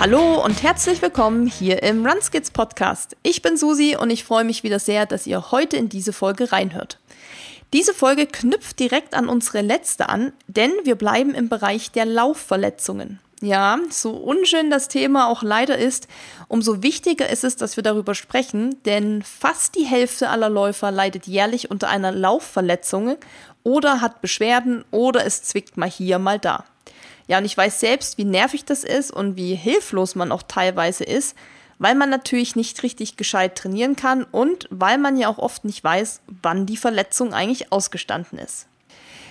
Hallo und herzlich willkommen hier im Runskids Podcast. Ich bin Susi und ich freue mich wieder sehr, dass ihr heute in diese Folge reinhört. Diese Folge knüpft direkt an unsere letzte an, denn wir bleiben im Bereich der Laufverletzungen. Ja, so unschön das Thema auch leider ist, umso wichtiger ist es, dass wir darüber sprechen, denn fast die Hälfte aller Läufer leidet jährlich unter einer Laufverletzung oder hat Beschwerden oder es zwickt mal hier, mal da. Ja, und ich weiß selbst, wie nervig das ist und wie hilflos man auch teilweise ist, weil man natürlich nicht richtig gescheit trainieren kann und weil man ja auch oft nicht weiß, wann die Verletzung eigentlich ausgestanden ist.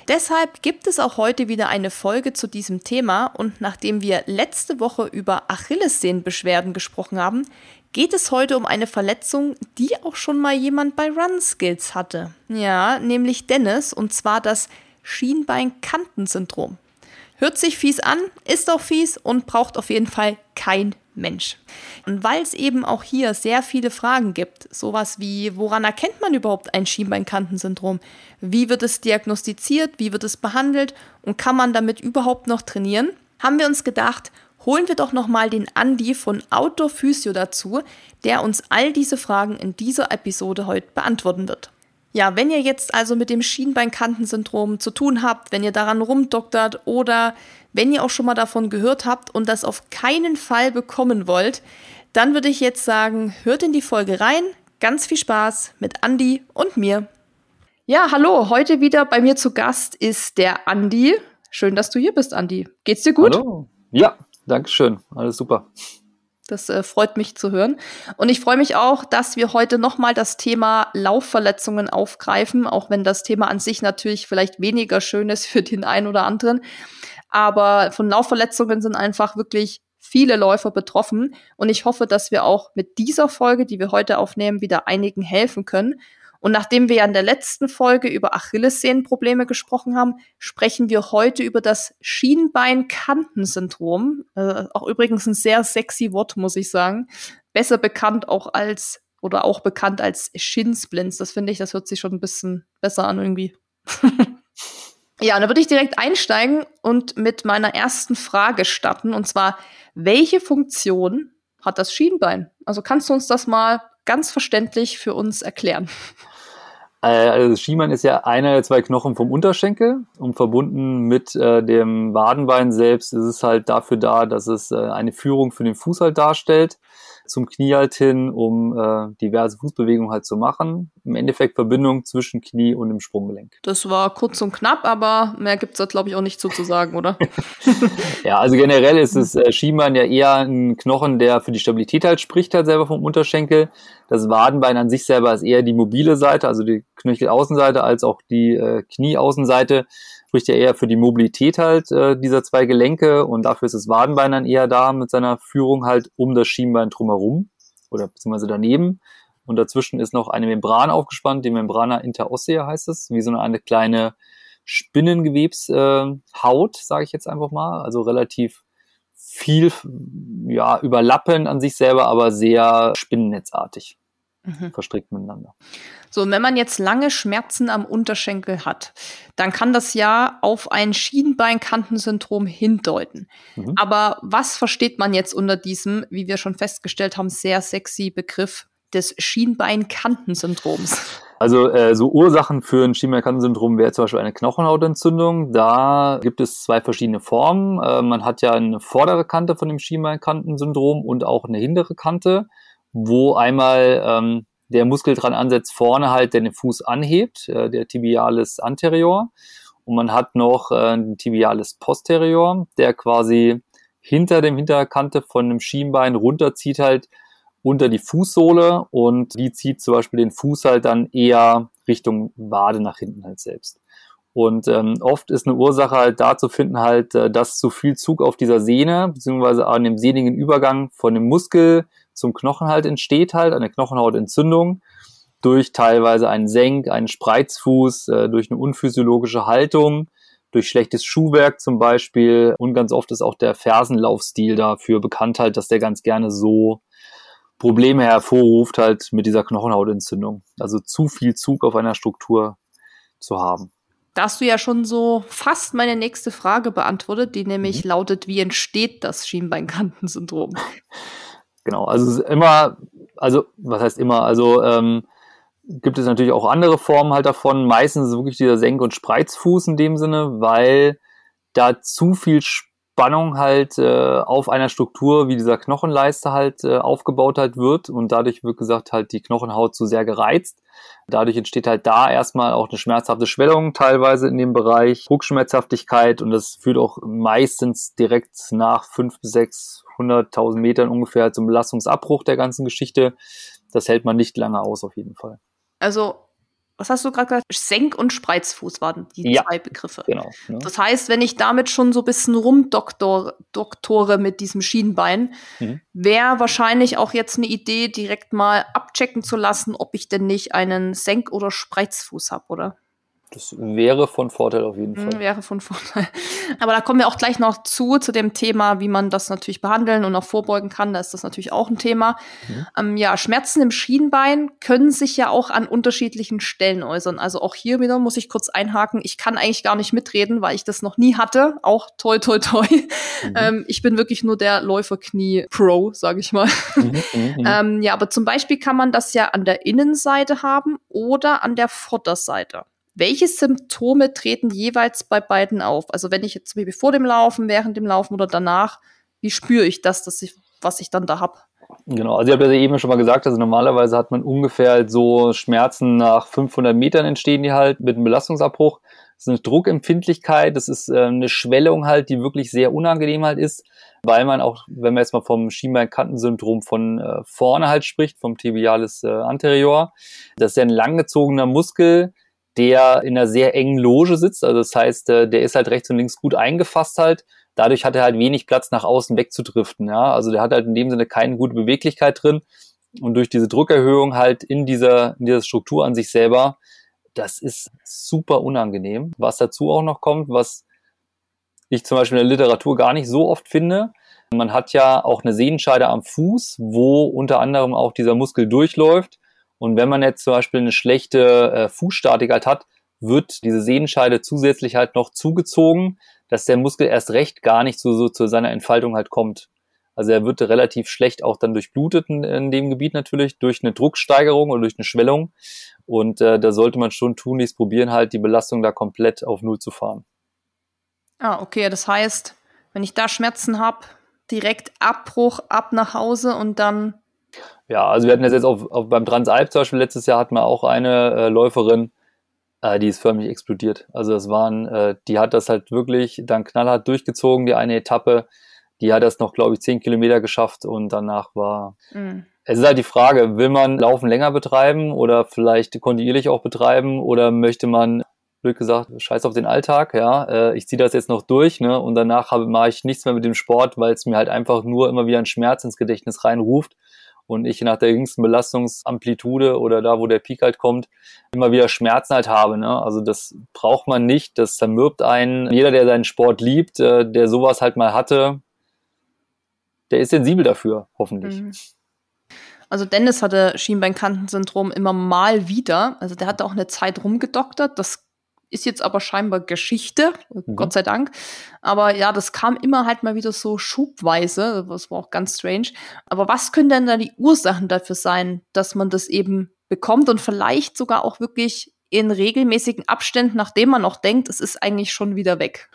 Deshalb gibt es auch heute wieder eine Folge zu diesem Thema und nachdem wir letzte Woche über Achillessehnenbeschwerden gesprochen haben, geht es heute um eine Verletzung, die auch schon mal jemand bei Run Skills hatte. Ja, nämlich Dennis und zwar das Schienbein-Kanten-Syndrom. Hört sich fies an, ist auch fies und braucht auf jeden Fall kein Mensch. Und weil es eben auch hier sehr viele Fragen gibt, sowas wie, woran erkennt man überhaupt ein Schienbeinkantensyndrom? Wie wird es diagnostiziert? Wie wird es behandelt? Und kann man damit überhaupt noch trainieren? Haben wir uns gedacht, holen wir doch nochmal den Andi von Outdoor Physio dazu, der uns all diese Fragen in dieser Episode heute beantworten wird. Ja, wenn ihr jetzt also mit dem Schienbeinkantensyndrom zu tun habt, wenn ihr daran rumdoktert oder wenn ihr auch schon mal davon gehört habt und das auf keinen Fall bekommen wollt, dann würde ich jetzt sagen, hört in die Folge rein. Ganz viel Spaß mit Andi und mir. Ja, hallo, heute wieder bei mir zu Gast ist der Andi. Schön, dass du hier bist, Andi. Geht's dir gut? Hallo. Ja, danke schön. Alles super. Das äh, freut mich zu hören. Und ich freue mich auch, dass wir heute nochmal das Thema Laufverletzungen aufgreifen, auch wenn das Thema an sich natürlich vielleicht weniger schön ist für den einen oder anderen. Aber von Laufverletzungen sind einfach wirklich viele Läufer betroffen. Und ich hoffe, dass wir auch mit dieser Folge, die wir heute aufnehmen, wieder einigen helfen können. Und nachdem wir ja in der letzten Folge über Achillessehnenprobleme gesprochen haben, sprechen wir heute über das Schienbein-Kanten-Syndrom. Äh, auch übrigens ein sehr sexy Wort, muss ich sagen. Besser bekannt auch als oder auch bekannt als Shinsplints. Das finde ich, das hört sich schon ein bisschen besser an irgendwie. ja, und da würde ich direkt einsteigen und mit meiner ersten Frage starten. Und zwar, welche Funktion hat das Schienbein? Also kannst du uns das mal ganz verständlich für uns erklären? Äh, also Schienbein ist ja einer der zwei Knochen vom Unterschenkel und verbunden mit äh, dem Wadenbein selbst ist es halt dafür da, dass es äh, eine Führung für den Fuß halt darstellt zum Knie halt hin, um äh, diverse Fußbewegungen halt zu machen. Im Endeffekt Verbindung zwischen Knie und dem Sprunggelenk. Das war kurz und knapp, aber mehr gibt's da, glaube ich, auch nicht so zu sagen, oder? ja, also generell ist das äh, Schienbein ja eher ein Knochen, der für die Stabilität halt spricht, halt selber vom Unterschenkel. Das Wadenbein an sich selber ist eher die mobile Seite, also die Knöchelaußenseite, als auch die äh, Knieaußenseite spricht ja eher für die Mobilität halt äh, dieser zwei Gelenke und dafür ist das Wadenbein dann eher da mit seiner Führung halt um das Schienbein drumherum oder beziehungsweise daneben. Und dazwischen ist noch eine Membran aufgespannt, die Membrana interossea heißt es, wie so eine, eine kleine Spinnengewebshaut, äh, sage ich jetzt einfach mal, also relativ viel ja überlappend an sich selber, aber sehr spinnennetzartig mhm. verstrickt miteinander. So, und wenn man jetzt lange Schmerzen am Unterschenkel hat, dann kann das ja auf ein Schienbeinkantensyndrom hindeuten. Mhm. Aber was versteht man jetzt unter diesem, wie wir schon festgestellt haben, sehr sexy Begriff des Schienbeinkantensyndroms? Also äh, so Ursachen für ein Schienbeinkantensyndrom wäre zum Beispiel eine Knochenhautentzündung. Da gibt es zwei verschiedene Formen. Äh, man hat ja eine vordere Kante von dem Schienbeinkantensyndrom und auch eine hintere Kante wo einmal ähm, der Muskel dran ansetzt, vorne halt, der den Fuß anhebt, äh, der Tibialis anterior. Und man hat noch äh, den Tibialis posterior, der quasi hinter dem Hinterkante von dem Schienbein runterzieht halt unter die Fußsohle und die zieht zum Beispiel den Fuß halt dann eher Richtung Wade nach hinten halt selbst. Und ähm, oft ist eine Ursache halt da zu finden halt, äh, dass zu viel Zug auf dieser Sehne, beziehungsweise an dem sehnigen Übergang von dem Muskel zum Knochen halt entsteht halt, eine Knochenhautentzündung durch teilweise einen Senk, einen Spreizfuß, äh, durch eine unphysiologische Haltung, durch schlechtes Schuhwerk zum Beispiel und ganz oft ist auch der Fersenlaufstil dafür bekannt halt, dass der ganz gerne so Probleme hervorruft halt mit dieser Knochenhautentzündung. Also zu viel Zug auf einer Struktur zu haben. Da hast du ja schon so fast meine nächste Frage beantwortet, die nämlich mhm. lautet, wie entsteht das Schienbeinkantensyndrom? Genau, also es ist immer, also was heißt immer, also ähm, gibt es natürlich auch andere Formen halt davon. Meistens ist wirklich dieser Senk- und Spreizfuß in dem Sinne, weil da zu viel Spannung halt äh, auf einer Struktur wie dieser Knochenleiste halt äh, aufgebaut halt wird und dadurch wird gesagt halt die Knochenhaut zu sehr gereizt. Dadurch entsteht halt da erstmal auch eine schmerzhafte Schwellung teilweise in dem Bereich, Druckschmerzhaftigkeit und das führt auch meistens direkt nach fünf bis sechs hunderttausend Metern ungefähr zum Belastungsabbruch der ganzen Geschichte. Das hält man nicht lange aus auf jeden Fall. Also was hast du gerade gesagt? Senk- und Spreizfuß waren die ja, zwei Begriffe. Genau. Ne? Das heißt, wenn ich damit schon so ein bisschen rumdoktore mit diesem Schienbein, mhm. wäre wahrscheinlich auch jetzt eine Idee, direkt mal abchecken zu lassen, ob ich denn nicht einen Senk- oder Spreizfuß habe, oder? Das wäre von Vorteil auf jeden hm, Fall. Wäre von Vorteil. Aber da kommen wir auch gleich noch zu, zu dem Thema, wie man das natürlich behandeln und auch vorbeugen kann. Da ist das natürlich auch ein Thema. Mhm. Ähm, ja, Schmerzen im Schienbein können sich ja auch an unterschiedlichen Stellen äußern. Also auch hier wieder muss ich kurz einhaken. Ich kann eigentlich gar nicht mitreden, weil ich das noch nie hatte. Auch toi, toi, toi. Mhm. Ähm, ich bin wirklich nur der Läuferknie-Pro, sage ich mal. Mhm, mhm, mhm, ähm, ja, aber zum Beispiel kann man das ja an der Innenseite haben oder an der Vorderseite. Welche Symptome treten jeweils bei beiden auf? Also wenn ich jetzt wie vor dem Laufen, während dem Laufen oder danach, wie spüre ich das, dass ich, was ich dann da habe? Genau, also ich habe ja eben schon mal gesagt, also normalerweise hat man ungefähr halt so Schmerzen nach 500 Metern entstehen die halt mit einem Belastungsabbruch. Das ist eine Druckempfindlichkeit, das ist äh, eine Schwellung halt, die wirklich sehr unangenehm halt ist, weil man auch, wenn man jetzt mal vom Schienbeinkantensyndrom von äh, vorne halt spricht, vom Tibialis äh, anterior, das ist ja ein langgezogener Muskel, der in einer sehr engen Loge sitzt. Also das heißt, äh, der ist halt rechts und links gut eingefasst halt. Dadurch hat er halt wenig Platz nach außen wegzudriften. Ja, also der hat halt in dem Sinne keine gute Beweglichkeit drin. Und durch diese Druckerhöhung halt in dieser, in dieser Struktur an sich selber, das ist super unangenehm. Was dazu auch noch kommt, was ich zum Beispiel in der Literatur gar nicht so oft finde. Man hat ja auch eine Sehnenscheide am Fuß, wo unter anderem auch dieser Muskel durchläuft. Und wenn man jetzt zum Beispiel eine schlechte äh, Fußstatik halt hat, wird diese Sehnenscheide zusätzlich halt noch zugezogen, dass der Muskel erst recht gar nicht so, so zu seiner Entfaltung halt kommt. Also er wird relativ schlecht auch dann durchblutet in, in dem Gebiet natürlich durch eine Drucksteigerung oder durch eine Schwellung. Und äh, da sollte man schon tunlichst probieren, halt die Belastung da komplett auf Null zu fahren. Ah, okay. Das heißt, wenn ich da Schmerzen habe, direkt Abbruch, ab nach Hause und dann ja, also wir hatten das jetzt auf, auf beim Transalp zum Beispiel letztes Jahr hatten wir auch eine äh, Läuferin, äh, die ist förmlich explodiert. Also das waren, äh, die hat das halt wirklich dann knallhart durchgezogen, die eine Etappe. Die hat das noch, glaube ich, zehn Kilometer geschafft und danach war. Mhm. Es ist halt die Frage, will man Laufen länger betreiben oder vielleicht kontinuierlich auch betreiben oder möchte man blöd gesagt, scheiß auf den Alltag, ja, äh, ich ziehe das jetzt noch durch, ne, und danach mache ich nichts mehr mit dem Sport, weil es mir halt einfach nur immer wieder ein Schmerz ins Gedächtnis reinruft und ich nach der jüngsten Belastungsamplitude oder da, wo der Peak halt kommt, immer wieder Schmerzen halt habe. Ne? Also das braucht man nicht, das zermürbt einen. Jeder, der seinen Sport liebt, äh, der sowas halt mal hatte, der ist sensibel dafür, hoffentlich. Mhm. Also Dennis hatte Schienbeinkantensyndrom immer mal wieder. Also der hatte auch eine Zeit rumgedoktert. Das ist jetzt aber scheinbar Geschichte, mhm. Gott sei Dank. Aber ja, das kam immer halt mal wieder so schubweise, das war auch ganz strange. Aber was können denn da die Ursachen dafür sein, dass man das eben bekommt und vielleicht sogar auch wirklich in regelmäßigen Abständen, nachdem man noch denkt, es ist eigentlich schon wieder weg?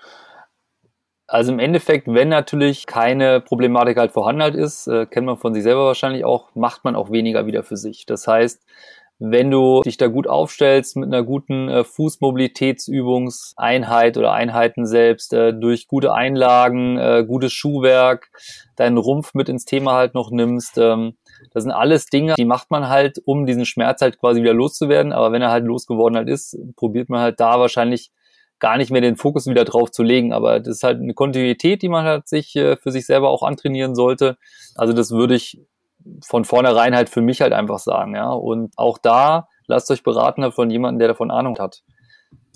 Also im Endeffekt, wenn natürlich keine Problematik halt vorhanden halt ist, äh, kennt man von sich selber wahrscheinlich auch, macht man auch weniger wieder für sich. Das heißt, wenn du dich da gut aufstellst mit einer guten äh, Fußmobilitätsübungseinheit oder Einheiten selbst, äh, durch gute Einlagen, äh, gutes Schuhwerk, deinen Rumpf mit ins Thema halt noch nimmst, ähm, das sind alles Dinge, die macht man halt, um diesen Schmerz halt quasi wieder loszuwerden. Aber wenn er halt losgeworden halt ist, probiert man halt da wahrscheinlich gar nicht mehr den Fokus wieder drauf zu legen. Aber das ist halt eine Kontinuität, die man halt sich äh, für sich selber auch antrainieren sollte. Also das würde ich von vornherein halt für mich halt einfach sagen, ja. Und auch da lasst euch beraten von jemandem, der davon Ahnung hat.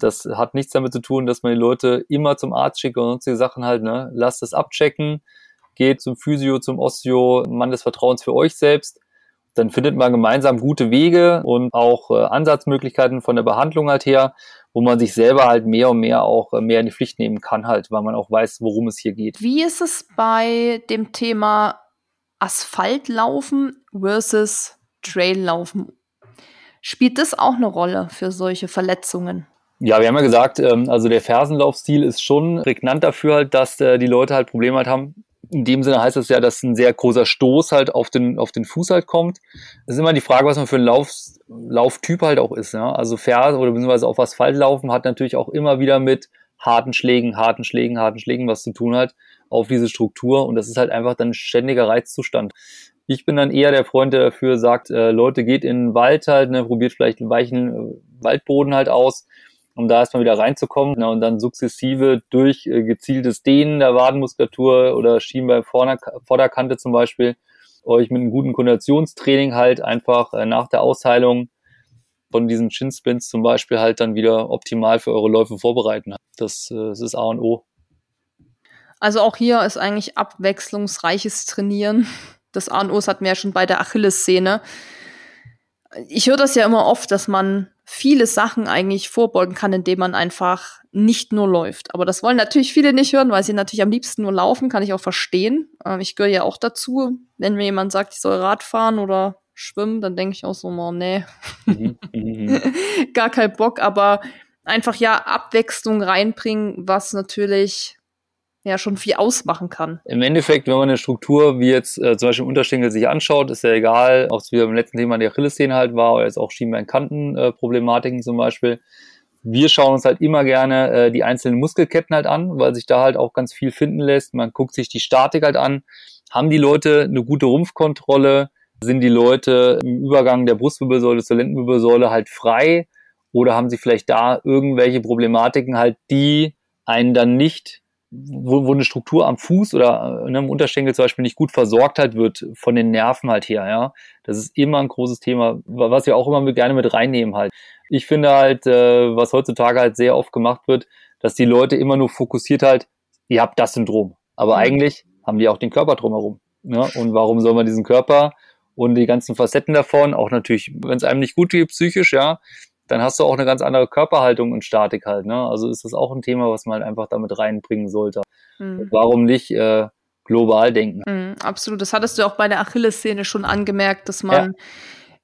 Das hat nichts damit zu tun, dass man die Leute immer zum Arzt schickt und sonstige Sachen halt, ne. Lasst es abchecken, geht zum Physio, zum Osteo, Mann des Vertrauens für euch selbst. Dann findet man gemeinsam gute Wege und auch äh, Ansatzmöglichkeiten von der Behandlung halt her. wo man sich selber halt mehr und mehr auch äh, mehr in die Pflicht nehmen kann halt, weil man auch weiß, worum es hier geht. Wie ist es bei dem Thema Asphaltlaufen versus Traillaufen? Spielt das auch eine Rolle für solche Verletzungen? Ja, wir haben ja gesagt, ähm, also der Fersenlaufstil ist schon prägnant dafür halt, dass äh, die Leute halt Probleme halt haben. In dem Sinne heißt es ja, dass ein sehr großer Stoß halt auf den, auf den Fuß halt kommt. Es ist immer die Frage, was man für ein Lauf, Lauftyp halt auch ist. Ja? Also Ferse oder beziehungsweise auf Asphalt laufen hat natürlich auch immer wieder mit harten Schlägen, harten Schlägen, harten Schlägen was zu tun hat auf diese Struktur und das ist halt einfach dann ein ständiger Reizzustand. Ich bin dann eher der Freund, der dafür sagt, äh, Leute, geht in den Wald halt, ne, probiert vielleicht einen weichen äh, Waldboden halt aus, um da erstmal wieder reinzukommen ne, und dann sukzessive durch äh, gezieltes Dehnen der Wadenmuskulatur oder Schienbein Vorderkante zum Beispiel euch mit einem guten Konditionstraining halt einfach äh, nach der Ausheilung von diesen Chin-Splints zum Beispiel halt dann wieder optimal für eure Läufe vorbereiten. Das, äh, das ist A und O. Also auch hier ist eigentlich abwechslungsreiches Trainieren. Das A und O hatten wir ja schon bei der Achillessehne. Ich höre das ja immer oft, dass man viele Sachen eigentlich vorbeugen kann, indem man einfach nicht nur läuft. Aber das wollen natürlich viele nicht hören, weil sie natürlich am liebsten nur laufen, kann ich auch verstehen. Ähm, ich gehöre ja auch dazu. Wenn mir jemand sagt, ich soll Rad fahren oder schwimmen, dann denke ich auch so, oh, nee, mhm, mhm. gar kein Bock. Aber einfach ja Abwechslung reinbringen, was natürlich ja schon viel ausmachen kann. Im Endeffekt, wenn man eine Struktur wie jetzt äh, zum Beispiel im Unterschenkel sich anschaut, ist ja egal, ob es wieder im letzten Thema die Achillessehne halt war oder jetzt auch Schienbeinkanten-Problematiken äh, zum Beispiel. Wir schauen uns halt immer gerne äh, die einzelnen Muskelketten halt an, weil sich da halt auch ganz viel finden lässt. Man guckt sich die Statik halt an. Haben die Leute eine gute Rumpfkontrolle? Sind die Leute im Übergang der Brustwirbelsäule zur Lendenwirbelsäule halt frei? Oder haben sie vielleicht da irgendwelche Problematiken halt, die einen dann nicht wo, wo eine Struktur am Fuß oder äh, ne, im Unterschenkel zum Beispiel nicht gut versorgt halt wird von den Nerven halt her, ja. Das ist immer ein großes Thema, was wir auch immer gerne mit reinnehmen halt. Ich finde halt, äh, was heutzutage halt sehr oft gemacht wird, dass die Leute immer nur fokussiert halt, ihr habt das Syndrom. Aber mhm. eigentlich haben die auch den Körper drumherum. Ne? Und warum soll man diesen Körper und die ganzen Facetten davon, auch natürlich, wenn es einem nicht gut geht, psychisch, ja, dann hast du auch eine ganz andere Körperhaltung und Statik halt. Ne? Also ist das auch ein Thema, was man halt einfach damit reinbringen sollte. Mhm. Warum nicht äh, global denken? Mhm, absolut. Das hattest du auch bei der Achillessehne schon angemerkt, dass man ja.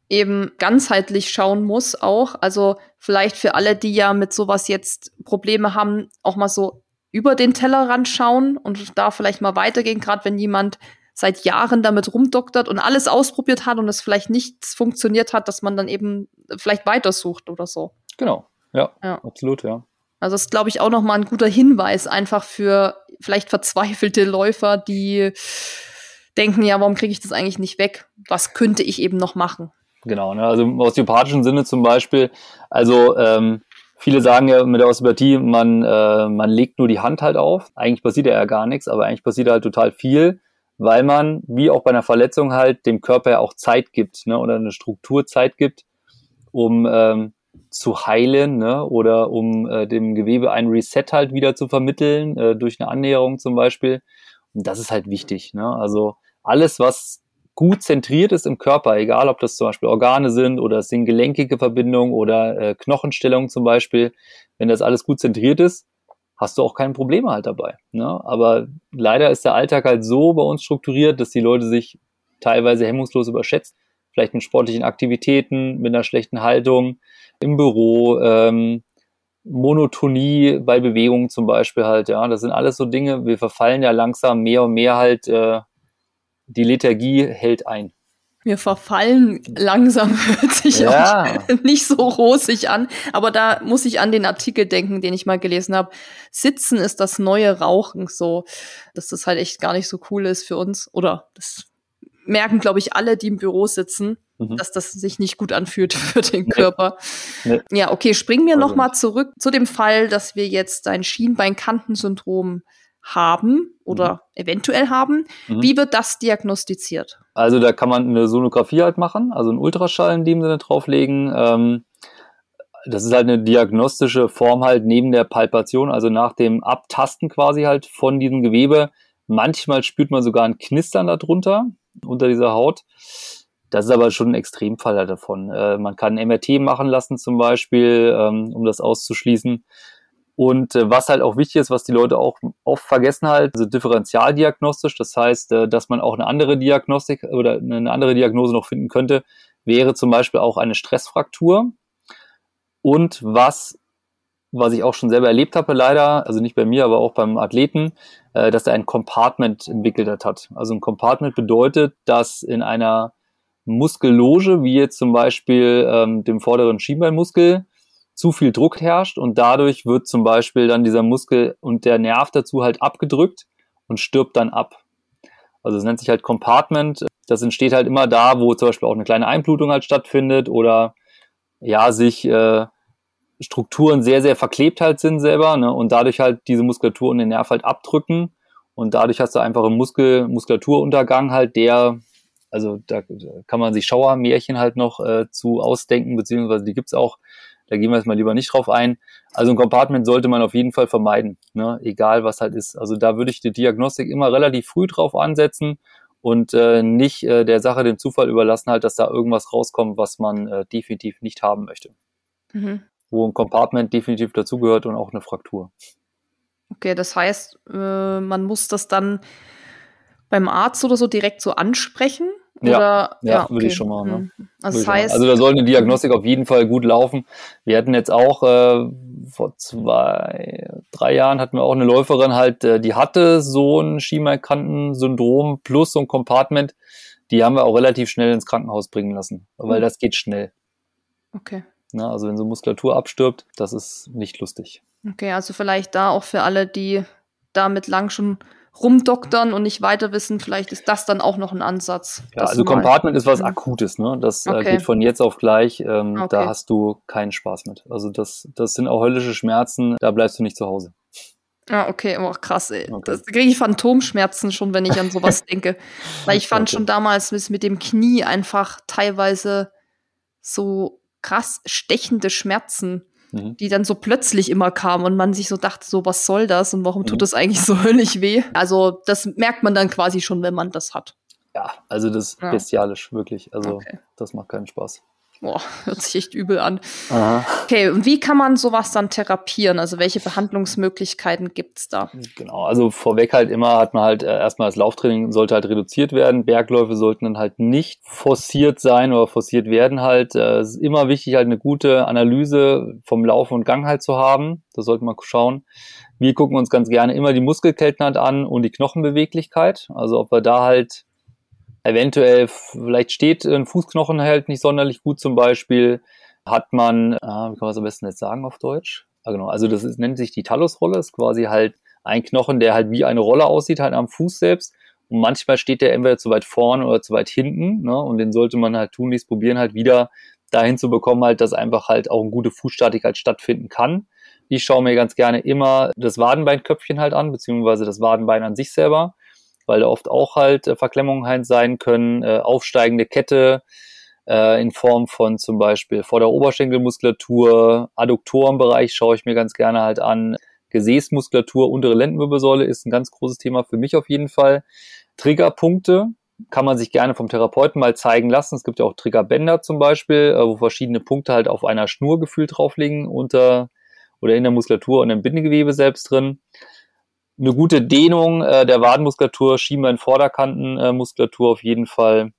eben ganzheitlich schauen muss auch. Also vielleicht für alle, die ja mit sowas jetzt Probleme haben, auch mal so über den Tellerrand schauen und da vielleicht mal weitergehen, gerade wenn jemand seit Jahren damit rumdoktert und alles ausprobiert hat und es vielleicht nichts funktioniert hat, dass man dann eben vielleicht weitersucht oder so. Genau, ja, ja. absolut, ja. Also das ist, glaube ich, auch nochmal ein guter Hinweis einfach für vielleicht verzweifelte Läufer, die denken, ja, warum kriege ich das eigentlich nicht weg? Was könnte ich eben noch machen? Genau, ne? also im osteopathischen Sinne zum Beispiel, also ähm, viele sagen ja mit der Osteopathie, man, äh, man legt nur die Hand halt auf. Eigentlich passiert ja gar nichts, aber eigentlich passiert halt total viel weil man, wie auch bei einer Verletzung halt, dem Körper ja auch Zeit gibt, ne, oder eine Struktur Zeit gibt, um ähm, zu heilen, ne, oder um äh, dem Gewebe ein Reset halt wieder zu vermitteln, äh, durch eine Annäherung zum Beispiel. Und das ist halt wichtig, ne, also alles, was gut zentriert ist im Körper, egal ob das zum Beispiel Organe sind oder es sind gelenkige Verbindungen oder äh, Knochenstellungen zum Beispiel, wenn das alles gut zentriert ist, hast du auch keine Probleme halt dabei. Ne? Aber leider ist der Alltag halt so bei uns strukturiert, dass die Leute sich teilweise hemmungslos überschätzen. Vielleicht mit sportlichen Aktivitäten, mit einer schlechten Haltung im Büro, ähm, Monotonie bei Bewegungen zum Beispiel halt, ja. Das sind alles so Dinge, wir verfallen ja langsam mehr und mehr halt, äh, die Lethargie hält ein wir verfallen langsam, hört sich ja. auch nicht so rosig an. Aber da muss ich an den Artikel denken, den ich mal gelesen habe. Sitzen ist das neue Rauchen, so, dass das halt echt gar nicht so cool ist für uns. Oder das merken, glaube ich, alle, die im Büro sitzen, mhm. dass das sich nicht gut anfühlt für den Körper. Nee. Ja, okay, springen wir also noch mal zurück zu dem Fall, dass wir jetzt ein Schienbeinkantensyndrom haben oder mhm. eventuell haben. Mhm. Wie wird das diagnostiziert? Also da kann man eine Sonographie halt machen, also einen Ultraschall in dem Sinne drauflegen. Ähm, das ist halt eine diagnostische Form halt neben der Palpation, also nach dem Abtasten quasi halt von diesem Gewebe. Manchmal spürt man sogar ein Knistern darunter, unter dieser Haut. Das ist aber schon ein Extremfall halt davon. Äh, man kann MRT machen lassen zum Beispiel, ähm, um das auszuschließen. Und äh, was halt auch wichtig ist, was die Leute auch oft vergessen halt, also differentialdiagnostisch, das heißt, äh, dass man auch eine andere Diagnostik oder eine andere Diagnose noch finden könnte, wäre zum Beispiel auch eine Stressfraktur. Und was, was ich auch schon selber erlebt habe, leider, also nicht bei mir, aber auch beim Athleten, äh, dass er ein Compartment entwickelt hat. Also ein Compartment bedeutet, dass in einer Muskelloge, wie jetzt zum Beispiel ähm, dem vorderen Schienbeinmuskel, zu viel Druck herrscht und dadurch wird zum Beispiel dann dieser Muskel und der Nerv dazu halt abgedrückt und stirbt dann ab. Also es nennt sich halt Compartment. Das entsteht halt immer da, wo zum Beispiel auch eine kleine Einblutung halt stattfindet oder ja, sich äh, Strukturen sehr, sehr verklebt halt sind selber ne, und dadurch halt diese Muskulatur und den Nerv halt abdrücken und dadurch hast du einfach einen Muskel, Muskulaturuntergang halt, der, also da kann man sich Schauermärchen halt noch äh, zu ausdenken, beziehungsweise die gibt's auch, da gehen wir jetzt mal lieber nicht drauf ein. Also ein Compartment sollte man auf jeden Fall vermeiden, ne? egal was halt ist. Also da würde ich die Diagnostik immer relativ früh drauf ansetzen und äh, nicht äh, der Sache den Zufall überlassen, halt, dass da irgendwas rauskommt, was man äh, definitiv nicht haben möchte. Mhm. Wo ein Compartment definitiv dazugehört und auch eine Fraktur. Okay, das heißt, äh, man muss das dann beim Arzt oder so direkt so ansprechen ja, ja, ja okay. würde ich schon machen. Ne? Also, das heißt, also da soll eine Diagnostik auf jeden Fall gut laufen. Wir hatten jetzt auch äh, vor zwei, drei Jahren hatten wir auch eine Läuferin halt, äh, die hatte so ein Schiemerkanten-Syndrom plus so ein Compartment. Die haben wir auch relativ schnell ins Krankenhaus bringen lassen, weil mhm. das geht schnell. Okay. Na, also wenn so Muskulatur abstirbt, das ist nicht lustig. Okay, also vielleicht da auch für alle, die damit lang schon rumdoktern und nicht weiter wissen, vielleicht ist das dann auch noch ein Ansatz. Ja, also Compartment ist was mhm. Akutes, ne? Das äh, okay. äh, geht von jetzt auf gleich. Ähm, okay. Da hast du keinen Spaß mit. Also das, das sind auch höllische Schmerzen, da bleibst du nicht zu Hause. Ah, okay, oh, krass, ey. Okay. Das kriege ich Phantomschmerzen schon, wenn ich an sowas denke. Weil ich fand schon damals mit, mit dem Knie einfach teilweise so krass stechende Schmerzen mhm. die dann so plötzlich immer kamen und man sich so dachte, so was soll das und warum tut mhm. das eigentlich so höllisch weh? Also das merkt man dann quasi schon, wenn man das hat. Ja, also das ist ja. bestialisch, wirklich. Also okay. das macht keinen Spaß. Boah, hört sich echt übel an. Aha. Okay, und wie kann man sowas dann therapieren? Also welche Behandlungsmöglichkeiten gibt es da? Genau, also vorweg halt immer hat man halt äh, erstmal das Lauftraining sollte halt reduziert werden. Bergläufe sollten dann halt nicht forciert sein oder forciert werden halt. Äh, es ist immer wichtig halt eine gute Analyse vom Laufen und Gang halt zu haben. Da sollte man schauen. Wir gucken uns ganz gerne immer die Muskelketten halt an und die Knochenbeweglichkeit. Also ob wir da halt eventuell, vielleicht steht ein Fußknochen halt nicht sonderlich gut zum Beispiel, hat man, äh, wie kann man es am besten jetzt sagen auf Deutsch? Ah, genau, also das ist, nennt sich die Talusrolle, ist quasi halt ein Knochen, der halt wie eine Rolle aussieht, halt am Fuß selbst. Und manchmal steht der entweder zu weit vorne oder zu weit hinten, ne? Und den sollte man halt tunlichst probieren, halt wieder dahin zu bekommen, halt, dass einfach halt auch eine gute Fußstatik halt stattfinden kann. Ich schaue mir ganz gerne immer das Wadenbeinköpfchen halt an, beziehungsweise das Wadenbein an sich selber weil da oft auch halt äh, Verklemmungen halt sein können, äh, aufsteigende Kette äh, in Form von zum Beispiel Vorder-Oberschenkelmuskulatur, Adduktorenbereich schaue ich mir ganz gerne halt an. Gesäßmuskulatur, untere Lendenwirbelsäule ist ein ganz großes Thema für mich auf jeden Fall. Triggerpunkte kann man sich gerne vom Therapeuten mal zeigen lassen. Es gibt ja auch Triggerbänder zum Beispiel, äh, wo verschiedene Punkte halt auf einer Schnur gefühlt draufliegen unter oder in der Muskulatur und im Bindegewebe selbst drin eine gute Dehnung äh, der Wadenmuskulatur, Schienbein-Vorderkantenmuskulatur äh, auf jeden Fall.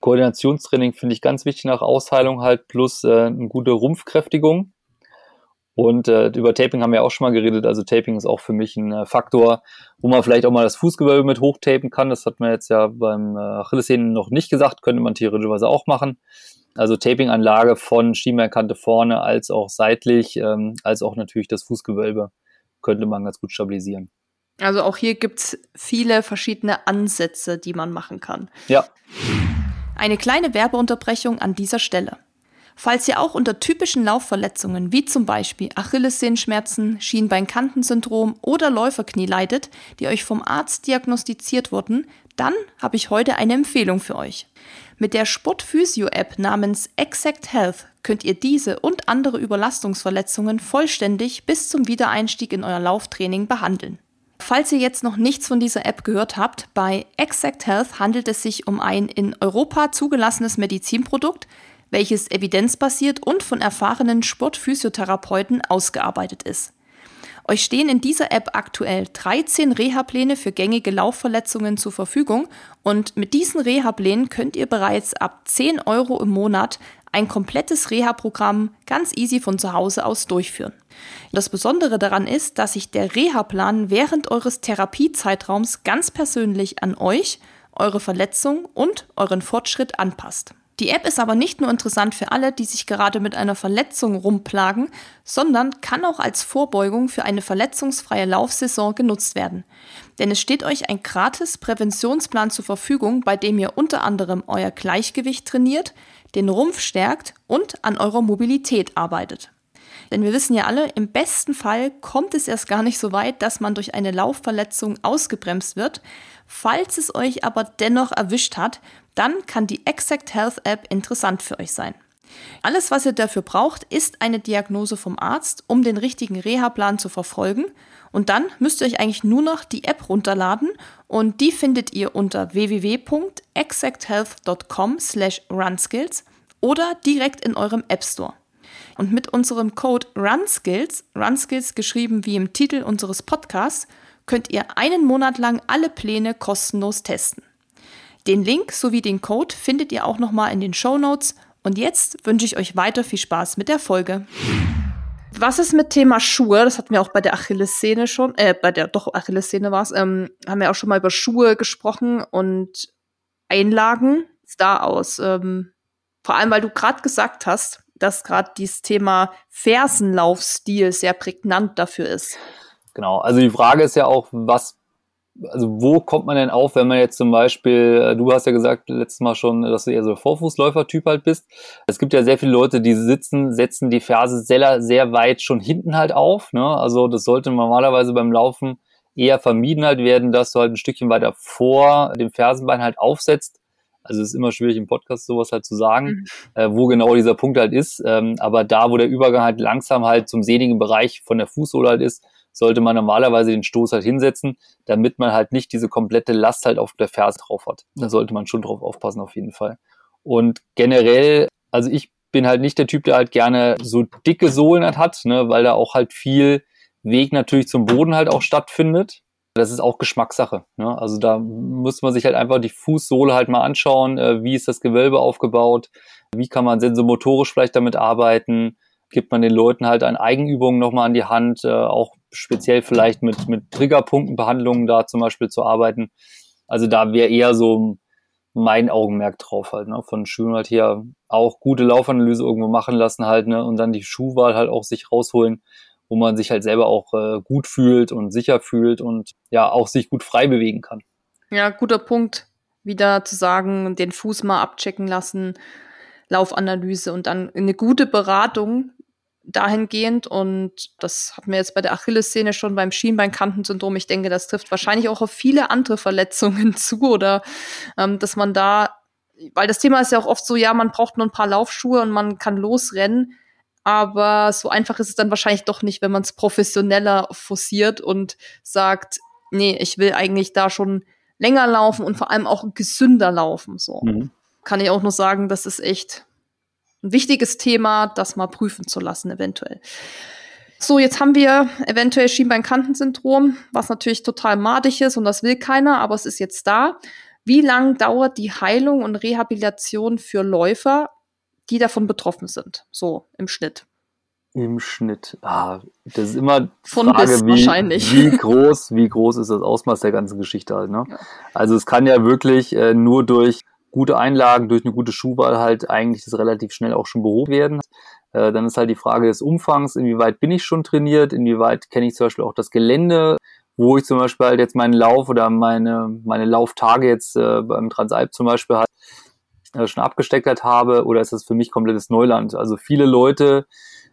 Koordinationstraining finde ich ganz wichtig nach Ausheilung halt, plus äh, eine gute Rumpfkräftigung. Und äh, über Taping haben wir auch schon mal geredet. Also Taping ist auch für mich ein äh, Faktor, wo man vielleicht auch mal das Fußgewölbe mit hochtapen kann. Das hat man jetzt ja beim äh, Achillessehnen noch nicht gesagt, könnte man theoretischerweise auch machen. Also Taping-Anlage von Schienbeinkante vorne als auch seitlich, ähm, als auch natürlich das Fußgewölbe könnte man ganz gut stabilisieren. Also auch hier gibt es viele verschiedene Ansätze, die man machen kann. Ja. Eine kleine Werbeunterbrechung an dieser Stelle. Falls ihr auch unter typischen Laufverletzungen wie zum Beispiel Achillessehenschmerzen, Schienbeinkantensyndrom oder Läuferknie leidet, die euch vom Arzt diagnostiziert wurden, dann habe ich heute eine Empfehlung für euch. Mit der Sportphysio-App namens Exact Health könnt ihr diese und andere Überlastungsverletzungen vollständig bis zum Wiedereinstieg in euer Lauftraining behandeln. Falls ihr jetzt noch nichts von dieser App gehört habt, bei Exact Health handelt es sich um ein in Europa zugelassenes Medizinprodukt, welches evidenzbasiert und von erfahrenen Sportphysiotherapeuten ausgearbeitet ist. Euch stehen in dieser App aktuell 13 Reha-Pläne für gängige Laufverletzungen zur Verfügung und mit diesen Reha-Plänen könnt ihr bereits ab 10 Euro im Monat ein komplettes Reha-Programm ganz easy von zu Hause aus durchführen. Das Besondere daran ist, dass sich der Reha-Plan während eures Therapiezeitraums ganz persönlich an euch, eure Verletzung und euren Fortschritt anpasst. Die App ist aber nicht nur interessant für alle, die sich gerade mit einer Verletzung rumplagen, sondern kann auch als Vorbeugung für eine verletzungsfreie Laufsaison genutzt werden. Denn es steht euch ein gratis Präventionsplan zur Verfügung, bei dem ihr unter anderem euer Gleichgewicht trainiert, den Rumpf stärkt und an eurer Mobilität arbeitet. Denn wir wissen ja alle, im besten Fall kommt es erst gar nicht so weit, dass man durch eine Laufverletzung ausgebremst wird. Falls es euch aber dennoch erwischt hat, dann kann die Exact Health App interessant für euch sein. Alles, was ihr dafür braucht, ist eine Diagnose vom Arzt, um den richtigen Reha-Plan zu verfolgen. Und dann müsst ihr euch eigentlich nur noch die App runterladen und die findet ihr unter www.exacthealth.com slash runskills oder direkt in eurem App Store. Und mit unserem Code RunSkills, RunSkills geschrieben wie im Titel unseres Podcasts, könnt ihr einen Monat lang alle Pläne kostenlos testen. Den Link sowie den Code findet ihr auch nochmal in den Show Notes. Und jetzt wünsche ich euch weiter viel Spaß mit der Folge. Was ist mit Thema Schuhe? Das hatten wir auch bei der Achillessehne schon, äh, bei der, doch, Achillessehne war es, ähm, haben wir auch schon mal über Schuhe gesprochen und Einlagen. Ist da aus? Ähm, vor allem, weil du gerade gesagt hast, dass gerade dieses Thema Fersenlaufstil sehr prägnant dafür ist. Genau, also die Frage ist ja auch, was also wo kommt man denn auf, wenn man jetzt zum Beispiel, äh, du hast ja gesagt letztes Mal schon, dass du eher so Vorfußläufer-Typ halt bist. Es gibt ja sehr viele Leute, die sitzen, setzen die Ferse sehr, sehr weit schon hinten halt auf. Ne? Also das sollte normalerweise beim Laufen eher vermieden halt werden, dass du halt ein Stückchen weiter vor dem Fersenbein halt aufsetzt. Also es ist immer schwierig im Podcast sowas halt zu sagen, mhm. äh, wo genau dieser Punkt halt ist. Ähm, aber da, wo der Übergang halt langsam halt zum sehnigen Bereich von der Fußsohle halt ist, sollte man normalerweise den Stoß halt hinsetzen, damit man halt nicht diese komplette Last halt auf der Ferse drauf hat. Da sollte man schon drauf aufpassen auf jeden Fall. Und generell, also ich bin halt nicht der Typ, der halt gerne so dicke Sohlen halt hat, ne, weil da auch halt viel Weg natürlich zum Boden halt auch stattfindet. Das ist auch Geschmackssache. Ne? Also da muss man sich halt einfach die Fußsohle halt mal anschauen, äh, wie ist das Gewölbe aufgebaut, wie kann man sensomotorisch vielleicht damit arbeiten, gibt man den Leuten halt an Eigenübungen nochmal an die Hand, äh, auch speziell vielleicht mit, mit Triggerpunktenbehandlungen da zum Beispiel zu arbeiten. Also da wäre eher so mein Augenmerk drauf halt, ne? Von Schuhen halt hier auch gute Laufanalyse irgendwo machen lassen halt, ne? Und dann die Schuhwahl halt auch sich rausholen, wo man sich halt selber auch äh, gut fühlt und sicher fühlt und ja auch sich gut frei bewegen kann. Ja, guter Punkt. Wieder zu sagen, den Fuß mal abchecken lassen, Laufanalyse und dann eine gute Beratung dahingehend und das hatten wir jetzt bei der Achillessehne schon beim Schienbeinkantensyndrom. Ich denke, das trifft wahrscheinlich auch auf viele andere Verletzungen zu oder ähm, dass man da, weil das Thema ist ja auch oft so, ja, man braucht nur ein paar Laufschuhe und man kann losrennen, aber so einfach ist es dann wahrscheinlich doch nicht, wenn man es professioneller forciert und sagt, nee, ich will eigentlich da schon länger laufen und vor allem auch gesünder laufen. So mhm. kann ich auch nur sagen, das ist echt ein wichtiges Thema, das mal prüfen zu lassen, eventuell. So, jetzt haben wir eventuell Schienbeinkantensyndrom, was natürlich total madig ist und das will keiner, aber es ist jetzt da. Wie lang dauert die Heilung und Rehabilitation für Läufer, die davon betroffen sind? So im Schnitt. Im Schnitt. Ah, das ist immer Von Frage, wie, wahrscheinlich. wie groß, wie groß ist das Ausmaß der ganzen Geschichte halt. Ne? Ja. Also es kann ja wirklich äh, nur durch gute Einlagen, durch eine gute Schuhwahl halt eigentlich das relativ schnell auch schon behoben werden. Äh, dann ist halt die Frage des Umfangs, inwieweit bin ich schon trainiert, inwieweit kenne ich zum Beispiel auch das Gelände, wo ich zum Beispiel halt jetzt meinen Lauf oder meine, meine Lauftage jetzt äh, beim Transalp zum Beispiel halt äh, schon abgesteckt halt habe oder ist das für mich komplettes Neuland? Also viele Leute,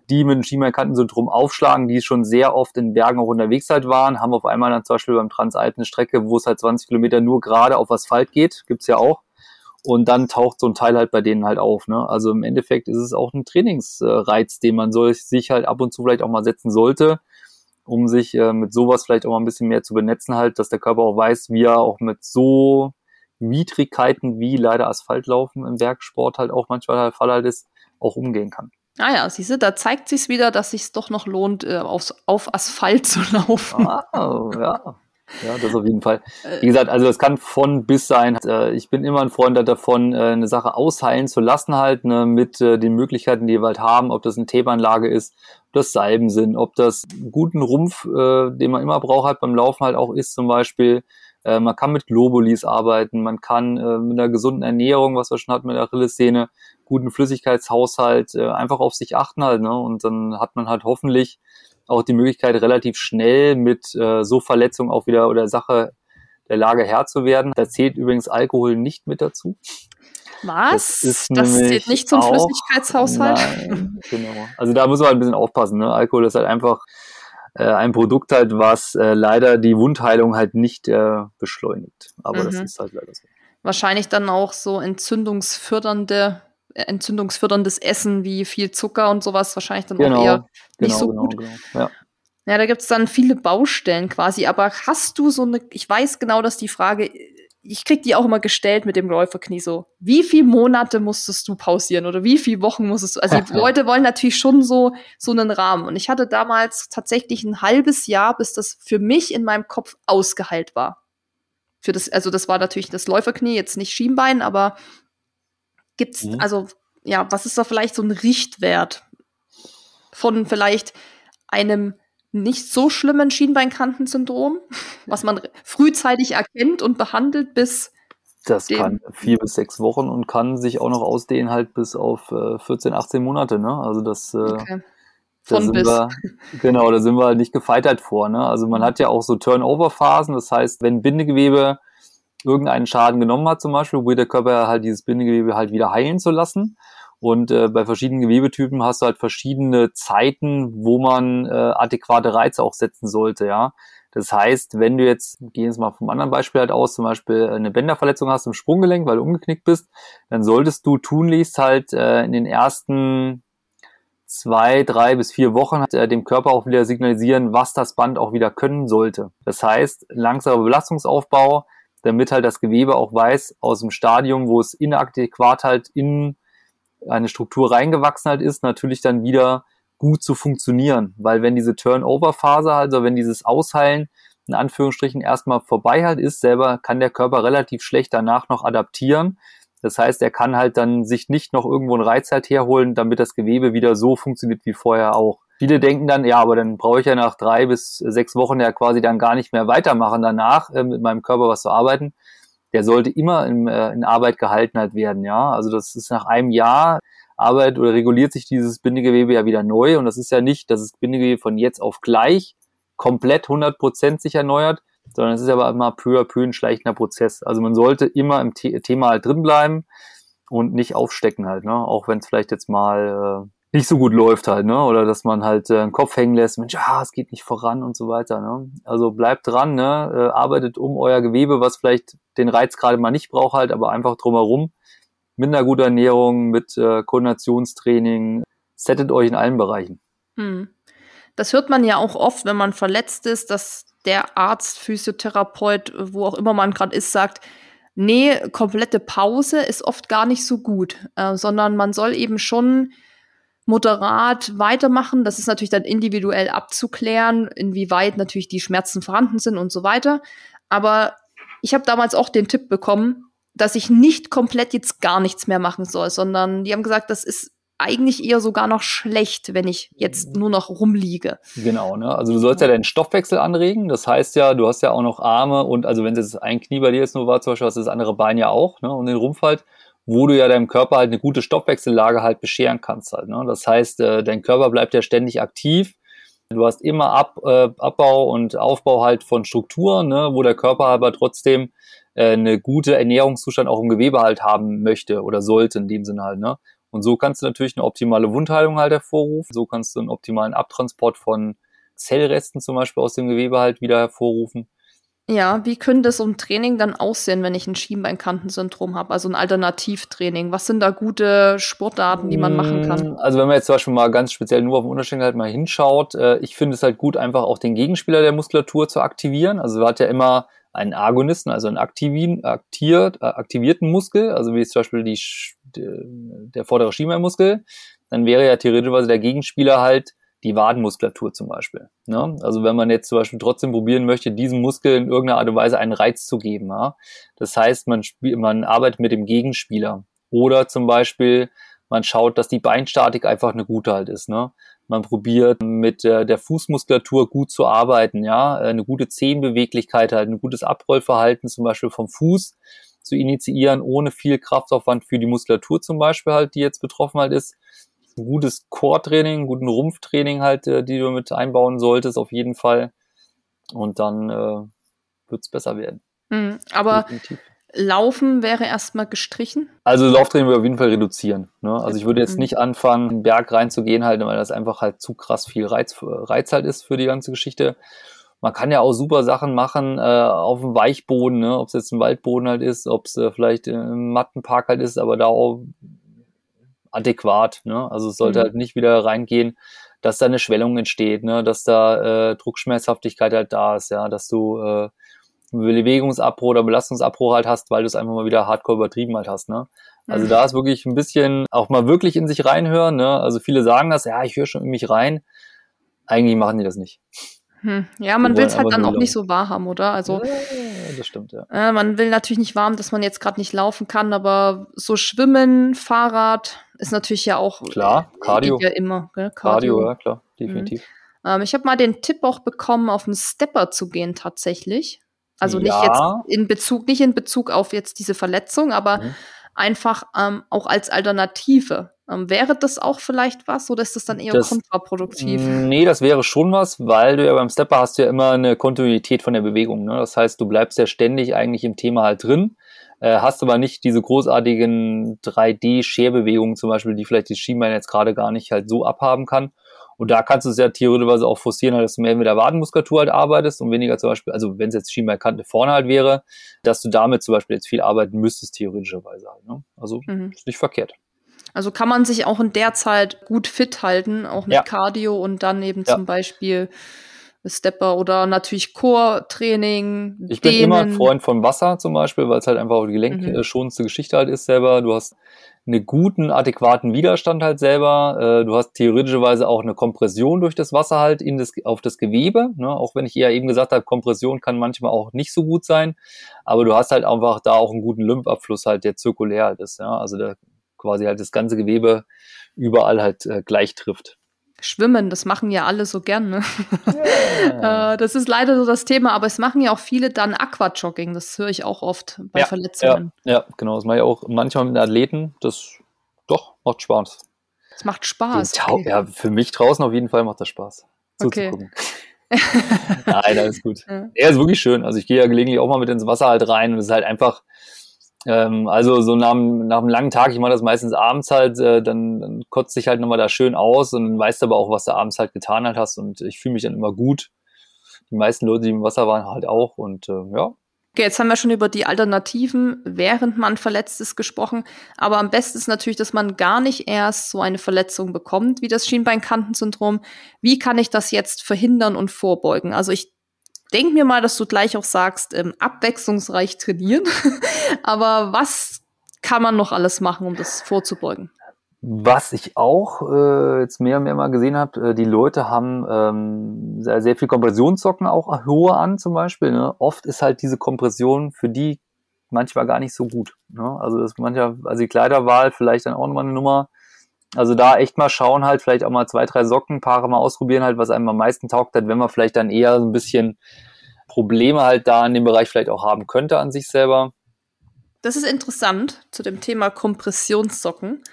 die mit dem Schienbeinkantensyndrom aufschlagen, die schon sehr oft in Bergen auch unterwegs halt waren, haben auf einmal dann zum Beispiel beim Transalp eine Strecke, wo es halt 20 Kilometer nur gerade auf Asphalt geht, gibt's ja auch und dann taucht so ein Teil halt bei denen halt auf. Ne? Also im Endeffekt ist es auch ein Trainingsreiz, den man soll, sich halt ab und zu vielleicht auch mal setzen sollte, um sich äh, mit sowas vielleicht auch mal ein bisschen mehr zu benetzen halt, dass der Körper auch weiß, wie er auch mit so Widrigkeiten wie leider Asphaltlaufen im Werksport halt auch manchmal der Fall halt ist, auch umgehen kann. Ah ja, siehst du, da zeigt sich wieder, dass sich doch noch lohnt, äh, auf, auf Asphalt zu laufen. Ah, ja. Ja, das auf jeden Fall. Äh. Wie gesagt, also es kann von bis sein. Äh, ich bin immer ein Freund davon, äh, eine Sache ausheilen zu lassen halt, ne, mit den Möglichkeiten, die wir halt haben, ob das eine Themenanlage ist, ob das Salben sind, ob das guten Rumpf, den man immer braucht halt beim Laufen halt auch ist zum Beispiel. Man kann mit Globulis arbeiten, man kann mit einer gesunden Ernährung, was wir schon hatten mit der Achillessehne, guten Flüssigkeitshaushalt, einfach auf sich achten halt, ne? Und dann hat man halt hoffentlich auch die Möglichkeit, relativ schnell mit äh, so Verletzungen auch wieder oder Sache der Lage Herr zu werden. Da zählt übrigens Alkohol nicht mit dazu. Was? Das, das zählt nicht zum auch, Flüssigkeitshaushalt? Nein, genau. Also da muss man halt ein bisschen aufpassen. Ne? Alkohol ist halt einfach äh, ein Produkt halt, was äh, leider die Wundheilung halt nicht äh, beschleunigt. Aber mhm. das ist halt leider so. Wahrscheinlich dann auch so entzündungsfördernde entzündungsförderndes Essen wie viel Zucker und sowas wahrscheinlich dann genau, auch eher nicht genau, so genau, gut. Genau, ja. ja, da gibt es dann viele Baustellen quasi. Aber hast du so eine, ich weiß genau, dass die Frage, ich krieg die auch immer gestellt mit dem Läuferknie so, wie viele Monate musstest du pausieren oder wie viele Wochen musstest du? Also die Leute wollen natürlich schon so, so einen Rahmen. Und ich hatte damals tatsächlich ein halbes Jahr, bis das für mich in meinem Kopf ausgeheilt war. Für das, also das war natürlich das Läuferknie, jetzt nicht Schienbein, aber Gibt's, mhm. also, ja, was ist da vielleicht so ein Richtwert von vielleicht einem nicht so schlimmen Schienbeinkantensyndrom, was man frühzeitig erkennt und behandelt bis das kann vier bis sechs Wochen und kann sich auch noch ausdehnen halt bis auf äh, 14, 18 Monate, ne? Also das äh, okay. Von bis. Wir, genau, da sind wir halt nicht gefeitert vor. Ne? Also man hat ja auch so Turnover-Phasen, das heißt, wenn Bindegewebe irgendeinen Schaden genommen hat, zum Beispiel, wo der Körper halt dieses Bindegewebe halt wieder heilen zu lassen. Und äh, bei verschiedenen Gewebetypen hast du halt verschiedene Zeiten, wo man äh, adäquate Reize auch setzen sollte, ja. Das heißt, wenn du jetzt, gehen wir mal vom anderen Beispiel halt aus, zum Beispiel eine Bänderverletzung hast im Sprunggelenk, weil du umgeknickt bist, dann solltest du tunlichst halt äh, in den ersten zwei, drei bis vier Wochen äh, dem Körper auch wieder signalisieren, was das Band auch wieder können sollte. Das heißt, langsamer Belastungsaufbau, damit halt das Gewebe auch weiß, aus dem Stadium, wo es inadäquat halt in eine Struktur reingewachsen halt ist, natürlich dann wieder gut zu funktionieren. Weil wenn diese Turnover-Phase, also wenn dieses Ausheilen in Anführungsstrichen erstmal vorbei halt ist, selber kann der Körper relativ schlecht danach noch adaptieren. Das heißt, er kann halt dann sich nicht noch irgendwo einen Reiz halt herholen, damit das Gewebe wieder so funktioniert wie vorher auch. Viele denken dann, ja, aber dann brauche ich ja nach drei bis sechs Wochen ja quasi dann gar nicht mehr weitermachen danach, äh, mit meinem Körper was zu arbeiten. Der sollte immer in, äh, in Arbeit gehalten halt werden, ja. Also das ist nach einem Jahr Arbeit oder reguliert sich dieses Bindegewebe ja wieder neu und das ist ja nicht, dass das Bindegewebe von jetzt auf gleich komplett 100 Prozent sich erneuert, sondern es ist aber immer peu à peu ein schleichender Prozess. Also man sollte immer im The Thema halt drin bleiben und nicht aufstecken halt, ne? Auch wenn es vielleicht jetzt mal äh, nicht so gut läuft halt, ne? Oder dass man halt äh, den Kopf hängen lässt, Mensch, ah, es geht nicht voran und so weiter. Ne? Also bleibt dran, ne? Äh, arbeitet um euer Gewebe, was vielleicht den Reiz gerade mal nicht braucht halt, aber einfach drumherum. Mit einer guten Ernährung, mit äh, Koordinationstraining, settet euch in allen Bereichen. Hm. Das hört man ja auch oft, wenn man verletzt ist, dass der Arzt, Physiotherapeut, wo auch immer man gerade ist, sagt, nee, komplette Pause ist oft gar nicht so gut, äh, sondern man soll eben schon moderat weitermachen. Das ist natürlich dann individuell abzuklären, inwieweit natürlich die Schmerzen vorhanden sind und so weiter. Aber ich habe damals auch den Tipp bekommen, dass ich nicht komplett jetzt gar nichts mehr machen soll, sondern die haben gesagt, das ist eigentlich eher sogar noch schlecht, wenn ich jetzt nur noch rumliege. Genau, ne? Also du sollst ja deinen Stoffwechsel anregen. Das heißt ja, du hast ja auch noch Arme und also wenn es jetzt ein Knie bei dir jetzt nur war, zum Beispiel hast du das andere Bein ja auch, ne? Und den Rumpf halt wo du ja deinem Körper halt eine gute Stoffwechsellage halt bescheren kannst halt. Ne? Das heißt, äh, dein Körper bleibt ja ständig aktiv. Du hast immer Ab, äh, Abbau und Aufbau halt von Strukturen, ne? wo der Körper aber trotzdem äh, eine gute Ernährungszustand auch im Gewebe halt haben möchte oder sollte in dem Sinne halt. Ne? Und so kannst du natürlich eine optimale Wundheilung halt hervorrufen. So kannst du einen optimalen Abtransport von Zellresten zum Beispiel aus dem Gewebe halt wieder hervorrufen. Ja, wie könnte so ein Training dann aussehen, wenn ich ein Schienbeinkantensyndrom habe? Also ein Alternativtraining. Was sind da gute Sportarten, die man machen kann? Mm, also wenn man jetzt zum Beispiel mal ganz speziell nur auf den Unterschenkel halt mal hinschaut, äh, ich finde es halt gut, einfach auch den Gegenspieler der Muskulatur zu aktivieren. Also man hat ja immer einen Agonisten, also einen aktivieren, aktiviert, äh, aktivierten Muskel, also wie zum Beispiel die, der vordere Schienbeinmuskel. Dann wäre ja theoretisch der Gegenspieler halt die Wadenmuskulatur zum Beispiel. Ne? Also wenn man jetzt zum Beispiel trotzdem probieren möchte, diesem Muskel in irgendeiner Art und Weise einen Reiz zu geben. Ja? Das heißt, man, man arbeitet mit dem Gegenspieler. Oder zum Beispiel, man schaut, dass die Beinstatik einfach eine gute halt ist. Ne? Man probiert mit der, der Fußmuskulatur gut zu arbeiten, ja, eine gute Zehenbeweglichkeit halt, ein gutes Abrollverhalten zum Beispiel vom Fuß zu initiieren, ohne viel Kraftaufwand für die Muskulatur zum Beispiel halt, die jetzt betroffen halt ist gutes Core-Training, guten Rumpftraining halt, äh, die du mit einbauen solltest, auf jeden Fall. Und dann äh, wird es besser werden. Mhm, aber Definitiv. Laufen wäre erstmal gestrichen? Also Lauftraining würde auf jeden Fall reduzieren. Ne? Also ich würde jetzt mhm. nicht anfangen, in den Berg reinzugehen, halt, weil das einfach halt zu krass viel Reiz, Reiz halt ist für die ganze Geschichte. Man kann ja auch super Sachen machen äh, auf dem Weichboden, ne? ob es jetzt ein Waldboden halt ist, ob es äh, vielleicht ein Mattenpark halt ist, aber da auch adäquat. Ne? Also es sollte mhm. halt nicht wieder reingehen, dass da eine Schwellung entsteht, ne? dass da äh, Druckschmerzhaftigkeit halt da ist, ja, dass du äh, Bewegungsabbruch oder Belastungsabbruch halt hast, weil du es einfach mal wieder hardcore übertrieben halt hast. Ne? Also mhm. da ist wirklich ein bisschen auch mal wirklich in sich reinhören. Ne? Also viele sagen das, ja, ich höre schon in mich rein. Eigentlich machen die das nicht. Hm. Ja, man will es halt dann auch nicht so wahrhaben, oder? Also, ja, das stimmt, ja. Äh, man will natürlich nicht warm, dass man jetzt gerade nicht laufen kann, aber so Schwimmen, Fahrrad ist natürlich ja auch. Klar, Cardio. Ja immer, gell? Cardio. Cardio, ja, klar, definitiv. Mhm. Ähm, ich habe mal den Tipp auch bekommen, auf einen Stepper zu gehen, tatsächlich. Also nicht jetzt in Bezug, nicht in Bezug auf jetzt diese Verletzung, aber mhm. Einfach ähm, auch als Alternative. Ähm, wäre das auch vielleicht was oder ist das dann eher das, kontraproduktiv? Nee, das wäre schon was, weil du ja beim Stepper hast du ja immer eine Kontinuität von der Bewegung. Ne? Das heißt, du bleibst ja ständig eigentlich im Thema halt drin, äh, hast aber nicht diese großartigen 3D-Scherbewegungen zum Beispiel, die vielleicht die Schienbein jetzt gerade gar nicht halt so abhaben kann. Und da kannst du es ja theoretisch auch forcieren, dass du mehr mit der Wadenmuskulatur halt arbeitest und weniger zum Beispiel, also wenn es jetzt Schienbeinkante vorne halt wäre, dass du damit zum Beispiel jetzt viel arbeiten müsstest, theoretischerweise halt. Ne? Also mhm. ist nicht verkehrt. Also kann man sich auch in der Zeit gut fit halten, auch mit ja. Cardio und dann eben ja. zum Beispiel Stepper oder natürlich Core-Training. Ich bin immer ein Freund von Wasser zum Beispiel, weil es halt einfach auch die gelenkschonendste mhm. Geschichte halt ist selber. Du hast einen guten, adäquaten Widerstand halt selber. Äh, du hast theoretischerweise auch eine Kompression durch das Wasser halt in das, auf das Gewebe. Ne? Auch wenn ich eher eben gesagt habe, Kompression kann manchmal auch nicht so gut sein. Aber du hast halt einfach da auch einen guten Lymphabfluss halt, der zirkulär halt ist. Ja? Also der quasi halt das ganze Gewebe überall halt äh, gleich trifft. Schwimmen, das machen ja alle so gern. Ne? Yeah. das ist leider so das Thema, aber es machen ja auch viele dann Aquajogging. Das höre ich auch oft bei ja, Verletzungen. Ja, ja, genau. Das mache ich auch manchmal mit Athleten. Das doch macht Spaß. Es macht Spaß. Okay. Ja, für mich draußen auf jeden Fall macht das Spaß. Zuzugucken. Okay. Nein, alles gut. Ja. Er ist wirklich schön. Also ich gehe ja gelegentlich auch mal mit ins Wasser halt rein und es ist halt einfach, ähm, also so nach, nach einem langen Tag, ich mache das meistens abends halt, äh, dann, dann kotzt sich halt nochmal da schön aus und dann weißt aber auch, was du abends halt getan halt hast und ich fühle mich dann immer gut. Die meisten Leute, die im Wasser waren, halt auch und äh, ja. Okay, jetzt haben wir schon über die Alternativen, während man verletzt ist, gesprochen. Aber am besten ist natürlich, dass man gar nicht erst so eine Verletzung bekommt, wie das Schienbeinkantensyndrom. Wie kann ich das jetzt verhindern und vorbeugen? Also ich denk mir mal, dass du gleich auch sagst, ähm, abwechslungsreich trainieren. Aber was kann man noch alles machen, um das vorzubeugen? Was ich auch äh, jetzt mehr und mehr mal gesehen habe, äh, die Leute haben ähm, sehr, sehr viel Kompressionssocken auch hohe an zum Beispiel. Ne? Oft ist halt diese Kompression für die manchmal gar nicht so gut. Ne? Also das mancher, also die Kleiderwahl vielleicht dann auch nochmal eine Nummer. Also da echt mal schauen halt, vielleicht auch mal zwei, drei Sockenpaare mal ausprobieren halt, was einem am meisten taugt hat, wenn man vielleicht dann eher so ein bisschen Probleme halt da in dem Bereich vielleicht auch haben könnte an sich selber. Das ist interessant zu dem Thema Kompressionssocken.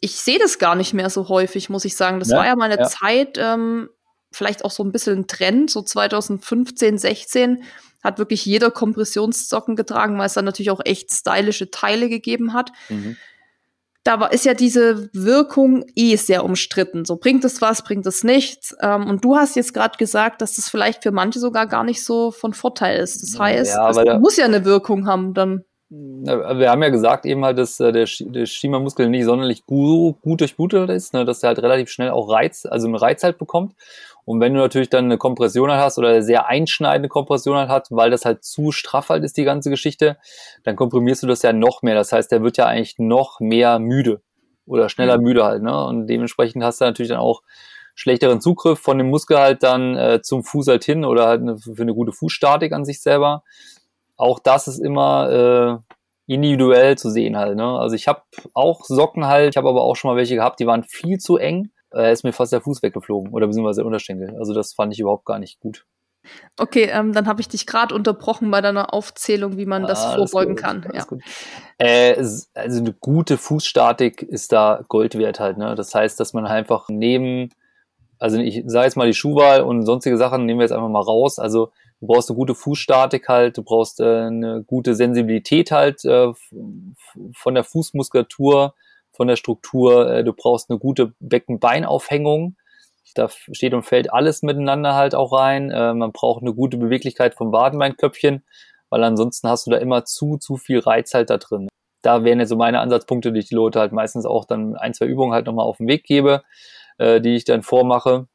Ich sehe das gar nicht mehr so häufig, muss ich sagen. Das ja, war ja mal eine ja. Zeit, ähm, vielleicht auch so ein bisschen ein Trend, so 2015, 16 hat wirklich jeder Kompressionssocken getragen, weil es dann natürlich auch echt stylische Teile gegeben hat. Mhm da ist ja diese Wirkung eh sehr umstritten. So bringt es was, bringt es nichts. Ähm, und du hast jetzt gerade gesagt, dass das vielleicht für manche sogar gar nicht so von Vorteil ist. Das heißt, Ja, es muss ja eine Wirkung haben dann. Wir haben ja gesagt eben halt, dass äh, der, der Schiemermuskel nicht sonderlich gut, gut durchblutet ist, ne, dass er halt relativ schnell auch Reiz, also einen Reiz halt bekommt. Und wenn du natürlich dann eine Kompression halt hast oder eine sehr einschneidende Kompression halt hat, weil das halt zu straff halt ist, die ganze Geschichte, dann komprimierst du das ja noch mehr. Das heißt, der wird ja eigentlich noch mehr müde oder schneller Mhm. müde halt, ne? Und dementsprechend hast du natürlich dann auch schlechteren Zugriff von dem Muskel halt dann äh, zum Fuß halt hin oder halt eine, für eine gute Fußstatik an sich selber. Auch das ist immer äh, individuell zu sehen halt. Ne? Also ich habe auch Socken halt, ich habe aber auch schon mal welche gehabt, die waren viel zu eng. Äh, ist mir fast der Fuß weggeflogen oder beziehungsweise der Unterschenkel. Also das fand ich überhaupt gar nicht gut. Okay, ähm, dann habe ich dich gerade unterbrochen bei deiner Aufzählung, wie man das Ah, alles vorbeugen gut, kann. Ja. gut. Äh, also eine gute Fußstatik ist da Gold wert halt. Ne? Das heißt, dass man einfach neben, also ich sage jetzt mal die Schuhwahl und sonstige Sachen nehmen wir jetzt einfach mal raus. Also du brauchst eine gute Fußstatik halt, du brauchst äh, eine gute Sensibilität halt äh, von der Fußmuskulatur, von der Struktur. Äh, du brauchst eine gute Beckenbeinaufhängung. Da steht und fällt alles miteinander halt auch rein. Äh, man braucht eine gute Beweglichkeit vom Wadenbeinköpfchen weil ansonsten hast du da immer zu, zu viel Reiz halt da drin. Da wären jetzt so meine Ansatzpunkte, die ich die Leute halt meistens auch dann ein, zwei Übungen halt nochmal auf den Weg gebe, äh, die ich dann vormache.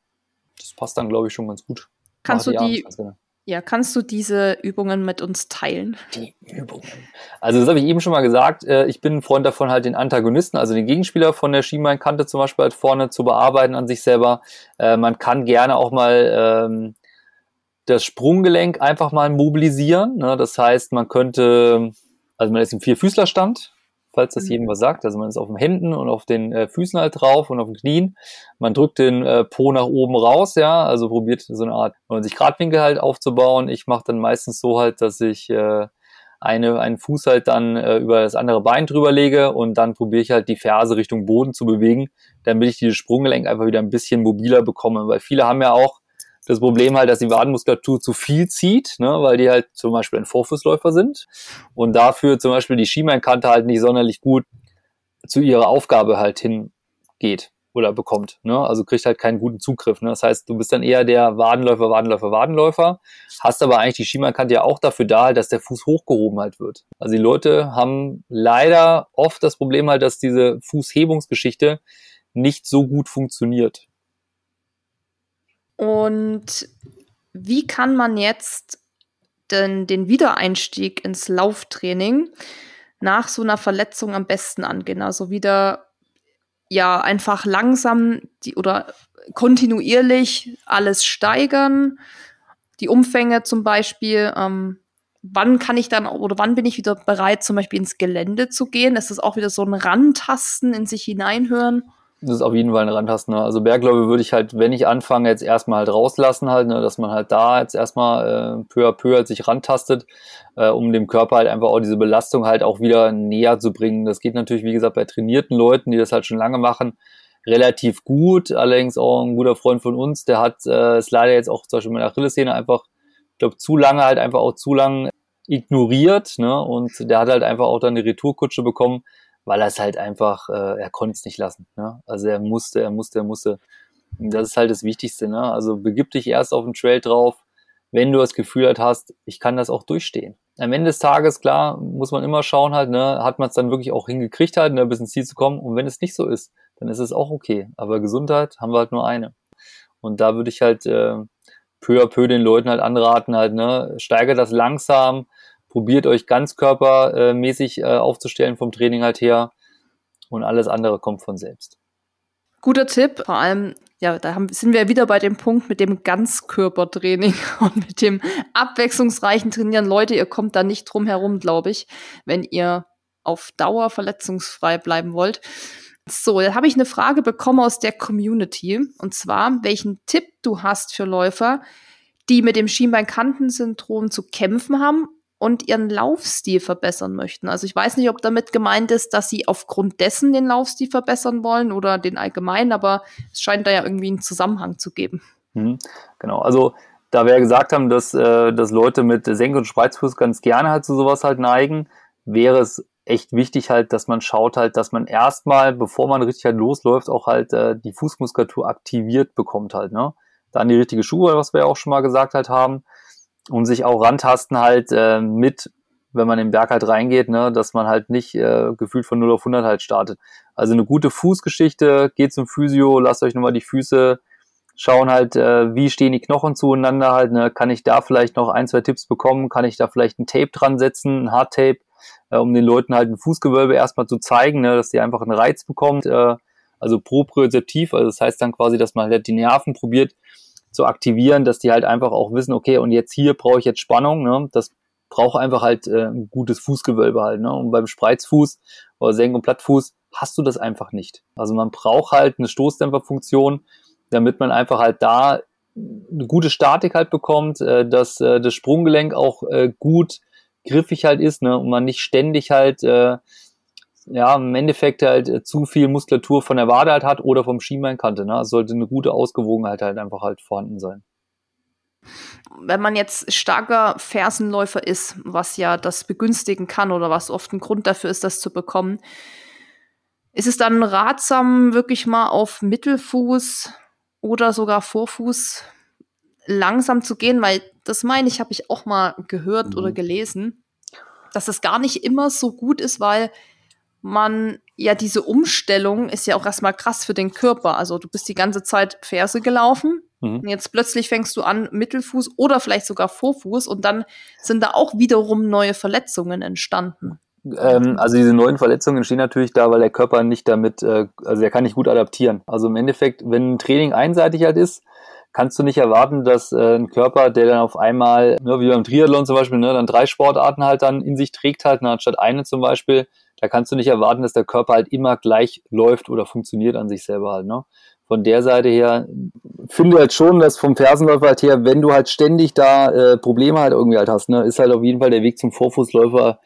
Das passt dann, glaube ich, schon ganz gut. Kannst du die, gerne. Ja, kannst du diese Übungen mit uns teilen? Die Übungen. Also das habe ich eben schon mal gesagt. Äh, ich bin ein Freund davon, halt den Antagonisten, also den Gegenspieler von der Schienbeinkante zum Beispiel halt vorne zu bearbeiten an sich selber. Äh, man kann gerne auch mal ähm, das Sprunggelenk einfach mal mobilisieren. Ne? Das heißt, man könnte, also man ist im Vierfüßlerstand, falls das Mhm. jedem was sagt. Also man ist auf den Händen und auf den äh, Füßen halt drauf und auf den Knien. Man drückt den äh, Po nach oben raus, ja, also probiert so eine Art 90 Grad Winkel halt aufzubauen. Ich mache dann meistens so halt, dass ich äh, eine, einen Fuß halt dann äh, über das andere Bein drüber lege und dann probiere ich halt die Ferse Richtung Boden zu bewegen, damit ich dieses Sprunggelenk einfach wieder ein bisschen mobiler bekomme. Weil viele haben ja auch das Problem halt, dass die Wadenmuskulatur zu viel zieht, ne, weil die halt zum Beispiel ein Vorfußläufer sind und dafür zum Beispiel die Schienbeinkante halt nicht sonderlich gut zu ihrer Aufgabe halt hingeht oder bekommt. Ne? Also kriegt halt keinen guten Zugriff. Ne? Das heißt, du bist dann eher der Wadenläufer, Wadenläufer, Wadenläufer, hast aber eigentlich die Schienbeinkante ja auch dafür da, dass der Fuß hochgehoben halt wird. Also die Leute haben leider oft das Problem halt, dass diese Fußhebungsgeschichte nicht so gut funktioniert. Und wie kann man jetzt den, den Wiedereinstieg ins Lauftraining nach so einer Verletzung am besten angehen? Also wieder ja einfach langsam die oder kontinuierlich alles steigern, die Umfänge zum Beispiel. Ähm, wann kann ich dann oder wann bin ich wieder bereit, zum Beispiel ins Gelände zu gehen? Ist das auch wieder so ein Rantasten in sich hineinhören? Das ist auf jeden Fall eine Randtaste. Ne? Also Bergläufe würde ich halt, wenn ich anfange, jetzt erstmal halt rauslassen halt, ne? dass man halt da jetzt erstmal äh, peu à peu halt sich rantastet, äh, um dem Körper halt einfach auch diese Belastung halt auch wieder näher zu bringen. Das geht natürlich, wie gesagt, bei trainierten Leuten, die das halt schon lange machen, relativ gut. Allerdings auch ein guter Freund von uns, der hat äh, es leider jetzt auch zum Beispiel mit der Achillessehne einfach, ich glaube, zu lange halt einfach auch zu lang ignoriert. Ne? Und der hat halt einfach auch dann eine Retourkutsche bekommen, weil er es halt einfach, äh, er konnte es nicht lassen. Ne? Also er musste, er musste, er musste. Das ist halt das Wichtigste. Ne? Also begib dich erst auf den Trail drauf, wenn du das Gefühl halt hast, ich kann das auch durchstehen. Am Ende des Tages, klar, muss man immer schauen halt, ne, hat man es dann wirklich auch hingekriegt halt, ne, bis ins Ziel zu kommen. Und wenn es nicht so ist, dann ist es auch okay. Aber Gesundheit haben wir halt nur eine. Und da würde ich halt äh, peu à peu den Leuten halt anraten, halt, ne, steigert das langsam, probiert euch ganzkörpermäßig äh, aufzustellen vom Training halt her und alles andere kommt von selbst. Guter Tipp, vor allem, ja, da haben, sind wir wieder bei dem Punkt mit dem Ganzkörpertraining und mit dem abwechslungsreichen Trainieren. Leute, ihr kommt da nicht drum herum, glaube ich, wenn ihr auf Dauer verletzungsfrei bleiben wollt. So, da habe ich eine Frage bekommen aus der Community. Und zwar, welchen Tipp du hast für Läufer, die mit dem Schienbeinkantensyndrom zu kämpfen haben und ihren Laufstil verbessern möchten. Also ich weiß nicht, ob damit gemeint ist, dass sie aufgrund dessen den Laufstil verbessern wollen oder den allgemeinen, aber es scheint da ja irgendwie einen Zusammenhang zu geben. Mhm, genau, also da wir ja gesagt haben, dass, äh, dass Leute mit Senk- und Spreizfuß ganz gerne halt zu sowas halt neigen, wäre es echt wichtig halt, dass man schaut halt, dass man erstmal, bevor man richtig halt losläuft, auch halt äh, die Fußmuskulatur aktiviert bekommt halt, ne? Dann die richtige Schuhe, was wir ja auch schon mal gesagt halt haben, und sich auch rantasten halt äh, mit, wenn man im Berg halt reingeht, ne, dass man halt nicht äh, gefühlt von 0 auf 100 halt startet. Also eine gute Fußgeschichte, geht zum Physio, lasst euch nochmal die Füße schauen halt, äh, wie stehen die Knochen zueinander halt, ne? kann ich da vielleicht noch ein, zwei Tipps bekommen, kann ich da vielleicht ein Tape dran setzen, ein Hardtape, äh, um den Leuten halt ein Fußgewölbe erstmal zu zeigen, ne? dass die einfach einen Reiz bekommt, äh, also propriozeptiv, also das heißt dann quasi, dass man halt die Nerven probiert zu aktivieren, dass die halt einfach auch wissen, okay, und jetzt hier brauche ich jetzt Spannung, ne? das braucht einfach halt äh, ein gutes Fußgewölbe halt, ne? und beim Spreizfuß oder Senk- und Plattfuß hast du das einfach nicht. Also man braucht halt eine Stoßdämpferfunktion, damit man einfach halt da eine gute Statik halt bekommt, äh, dass äh, das Sprunggelenk auch äh, gut griffig halt ist, ne, und man nicht ständig halt äh, ja, im Endeffekt halt äh, zu viel Muskulatur von der Wade halt hat oder vom Schienbeinkante. Ne? Es sollte eine gute Ausgewogenheit halt einfach halt vorhanden sein. Wenn man jetzt starker Fersenläufer ist, was ja das begünstigen kann oder was oft ein Grund dafür ist, das zu bekommen, ist es dann ratsam, wirklich mal auf Mittelfuß oder sogar Vorfuß langsam zu gehen, weil das meine ich, habe ich auch mal gehört mhm. oder gelesen, dass es gar nicht immer so gut ist, weil man ja diese Umstellung ist ja auch erstmal krass für den Körper. Also du bist die ganze Zeit Ferse gelaufen mhm. und jetzt plötzlich fängst du an Mittelfuß oder vielleicht sogar Vorfuß und dann sind da auch wiederum neue Verletzungen entstanden. Ähm, also diese neuen Verletzungen entstehen natürlich da, weil der Körper nicht damit, äh, also er kann nicht gut adaptieren. Also im Endeffekt, wenn ein Training einseitig halt ist, kannst du nicht erwarten, dass äh, ein Körper, der dann auf einmal, ne, wie beim Triathlon zum Beispiel, ne, dann drei Sportarten halt dann in sich trägt halt, ne, anstatt eine zum Beispiel, da kannst du nicht erwarten, dass der Körper halt immer gleich läuft oder funktioniert an sich selber halt. Ne? Von der Seite her finde halt schon, dass vom Fersenläufer halt her, wenn du halt ständig da äh, Probleme halt irgendwie halt hast, ne, ist halt auf jeden Fall der Weg zum Vorfußläufer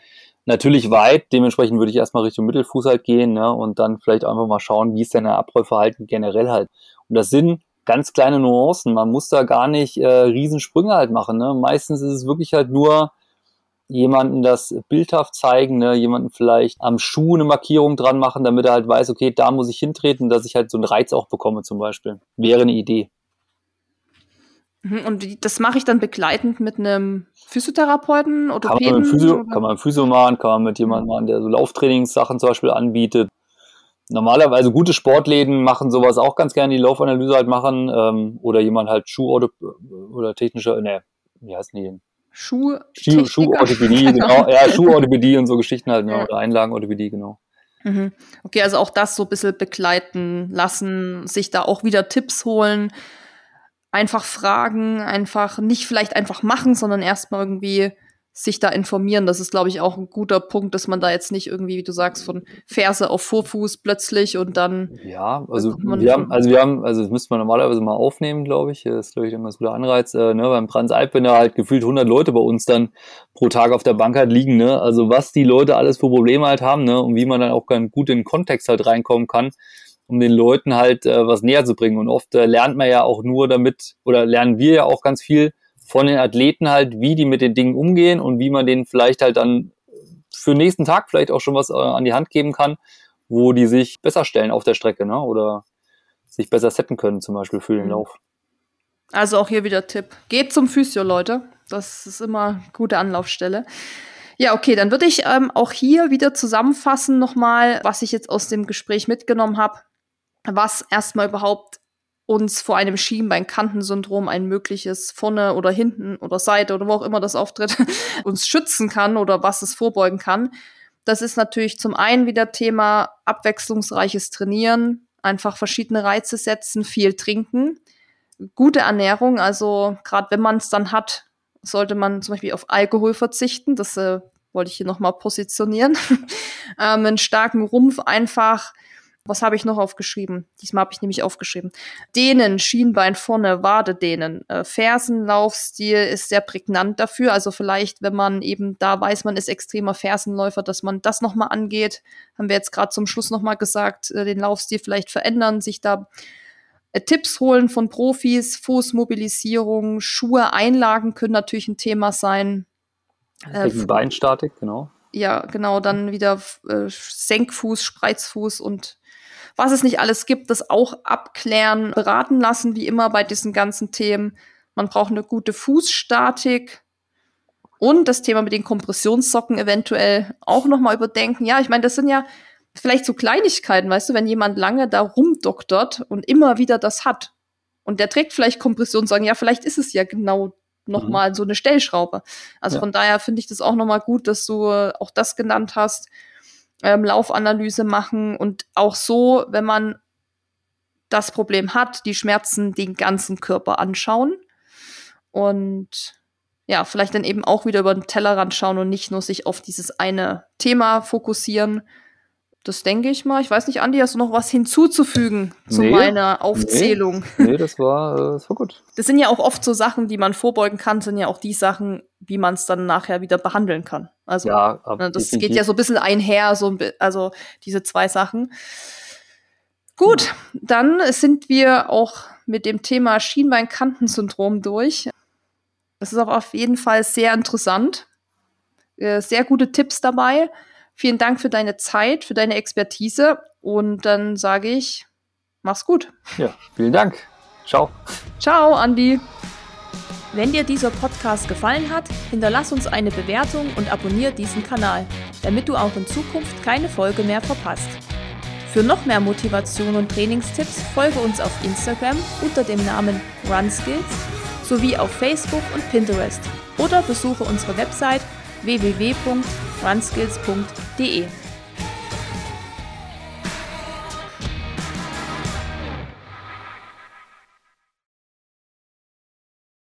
natürlich weit. Dementsprechend würde ich erstmal Richtung Mittelfuß halt gehen ne, und dann vielleicht einfach mal schauen, wie ist denn der Abrollverhalten generell halt. Und das sind ganz kleine Nuancen. Man muss da gar nicht äh, Riesensprünge halt machen. Ne? Meistens ist es wirklich halt nur jemanden das bildhaft zeigen, ne? jemanden vielleicht am Schuh eine Markierung dran machen, damit er halt weiß, okay, da muss ich hintreten, dass ich halt so einen Reiz auch bekomme zum Beispiel. Wäre eine Idee. Mhm, und das mache ich dann begleitend mit einem Physiotherapeuten, oder Kann man, mit Physio, kann man Physio machen, kann man mit jemandem machen, der so Lauftrainingssachen zum Beispiel anbietet. Normalerweise gute Sportläden machen sowas auch ganz gerne, die Laufanalyse halt machen. Ähm, oder jemand halt Schuh- oder technische, ne, wie heißt die denn? Schuh Schuh, Schuhorthopädie, genau. Ja, Schuhorthopädie und so Geschichten halt, ja. oder Einlagenorthopädie, genau. Mhm. Okay, also auch das so ein bisschen begleiten lassen, sich da auch wieder Tipps holen, einfach fragen, einfach nicht vielleicht einfach machen, sondern erstmal irgendwie sich da informieren. Das ist, glaube ich, auch ein guter Punkt, dass man da jetzt nicht irgendwie, wie du sagst, von Ferse auf Vorfuß plötzlich und dann. Ja, also wir haben, also wir haben, also das müsste man normalerweise mal aufnehmen, glaube ich. Das ist, glaube ich, immer ein guter Anreiz. Äh, ne, beim Transalp, wenn da halt gefühlt 100 Leute bei uns dann pro Tag auf der Bank halt liegen, ne, also was die Leute alles für Probleme halt haben, ne, und wie man dann auch ganz gut in den Kontext halt reinkommen kann, um den Leuten halt äh, was näher zu bringen. Und oft äh, lernt man ja auch nur damit, oder lernen wir ja auch ganz viel, von den Athleten halt, wie die mit den Dingen umgehen und wie man denen vielleicht halt dann für den nächsten Tag vielleicht auch schon was äh, an die Hand geben kann, wo die sich besser stellen auf der Strecke, ne? Oder sich besser setten können, zum Beispiel für den mhm. Lauf. Also auch hier wieder Tipp. Geht zum Physio, Leute. Das ist immer eine gute Anlaufstelle. Ja, okay, dann würde ich ähm, auch hier wieder zusammenfassen nochmal, was ich jetzt aus dem Gespräch mitgenommen habe, was erstmal überhaupt uns vor einem Schienbeinkantensyndrom ein mögliches vorne oder hinten oder Seite oder wo auch immer das auftritt, uns schützen kann oder was es vorbeugen kann. Das ist natürlich zum einen wieder Thema abwechslungsreiches Trainieren, einfach verschiedene Reize setzen, viel trinken, gute Ernährung, also gerade wenn man es dann hat, sollte man zum Beispiel auf Alkohol verzichten, das äh, wollte ich hier nochmal positionieren, ähm, einen starken Rumpf einfach was habe ich noch aufgeschrieben? Diesmal habe ich nämlich aufgeschrieben. Dehnen, Schienbein vorne, Wade dehnen. Äh, Fersenlaufstil ist sehr prägnant dafür. Also vielleicht, wenn man eben da weiß, man ist extremer Fersenläufer, dass man das nochmal angeht. Haben wir jetzt gerade zum Schluss nochmal gesagt, äh, den Laufstil vielleicht verändern, sich da äh, Tipps holen von Profis, Fußmobilisierung, Schuhe, Einlagen können natürlich ein Thema sein. Äh, Beinstatik, genau ja, genau, dann wieder äh, Senkfuß, Spreizfuß und was es nicht alles gibt, das auch abklären, beraten lassen, wie immer bei diesen ganzen Themen. Man braucht eine gute Fußstatik und das Thema mit den Kompressionssocken eventuell auch noch mal überdenken. Ja, ich meine, das sind ja vielleicht so Kleinigkeiten, weißt du, wenn jemand lange da rumdoktert und immer wieder das hat und der trägt vielleicht Kompressionssocken, ja, vielleicht ist es ja genau noch mhm. mal so eine Stellschraube. Also ja. von daher finde ich das auch noch mal gut, dass du auch das genannt hast ähm, Laufanalyse machen und auch so, wenn man das Problem hat, die Schmerzen den ganzen Körper anschauen und ja, vielleicht dann eben auch wieder über den Tellerrand schauen und nicht nur sich auf dieses eine Thema fokussieren. Das denke ich mal. Ich weiß nicht, Andi, hast du noch was hinzuzufügen zu nee, meiner Aufzählung? Nee, nee das, war, äh, das war gut. Das sind ja auch oft so Sachen, die man vorbeugen kann, sind ja auch die Sachen, wie man es dann nachher wieder behandeln kann. Also ja, ne, das geht ja so ein bisschen einher, so ein, also diese zwei Sachen. Gut, dann sind wir auch mit dem Thema Schienbeinkantensyndrom durch. Das ist auch auf jeden Fall sehr interessant. Äh, sehr gute Tipps dabei. Vielen Dank für deine Zeit, für deine Expertise. Und dann sage ich, mach's gut. Ja, vielen Dank. Ciao. Ciao, Andi. Wenn dir dieser Podcast gefallen hat, hinterlass uns eine Bewertung und abonniere diesen Kanal, damit du auch in Zukunft keine Folge mehr verpasst. Für noch mehr Motivation und Trainingstipps folge uns auf Instagram unter dem Namen RunSkills sowie auf Facebook und Pinterest oder besuche unsere Website www.runskills.de.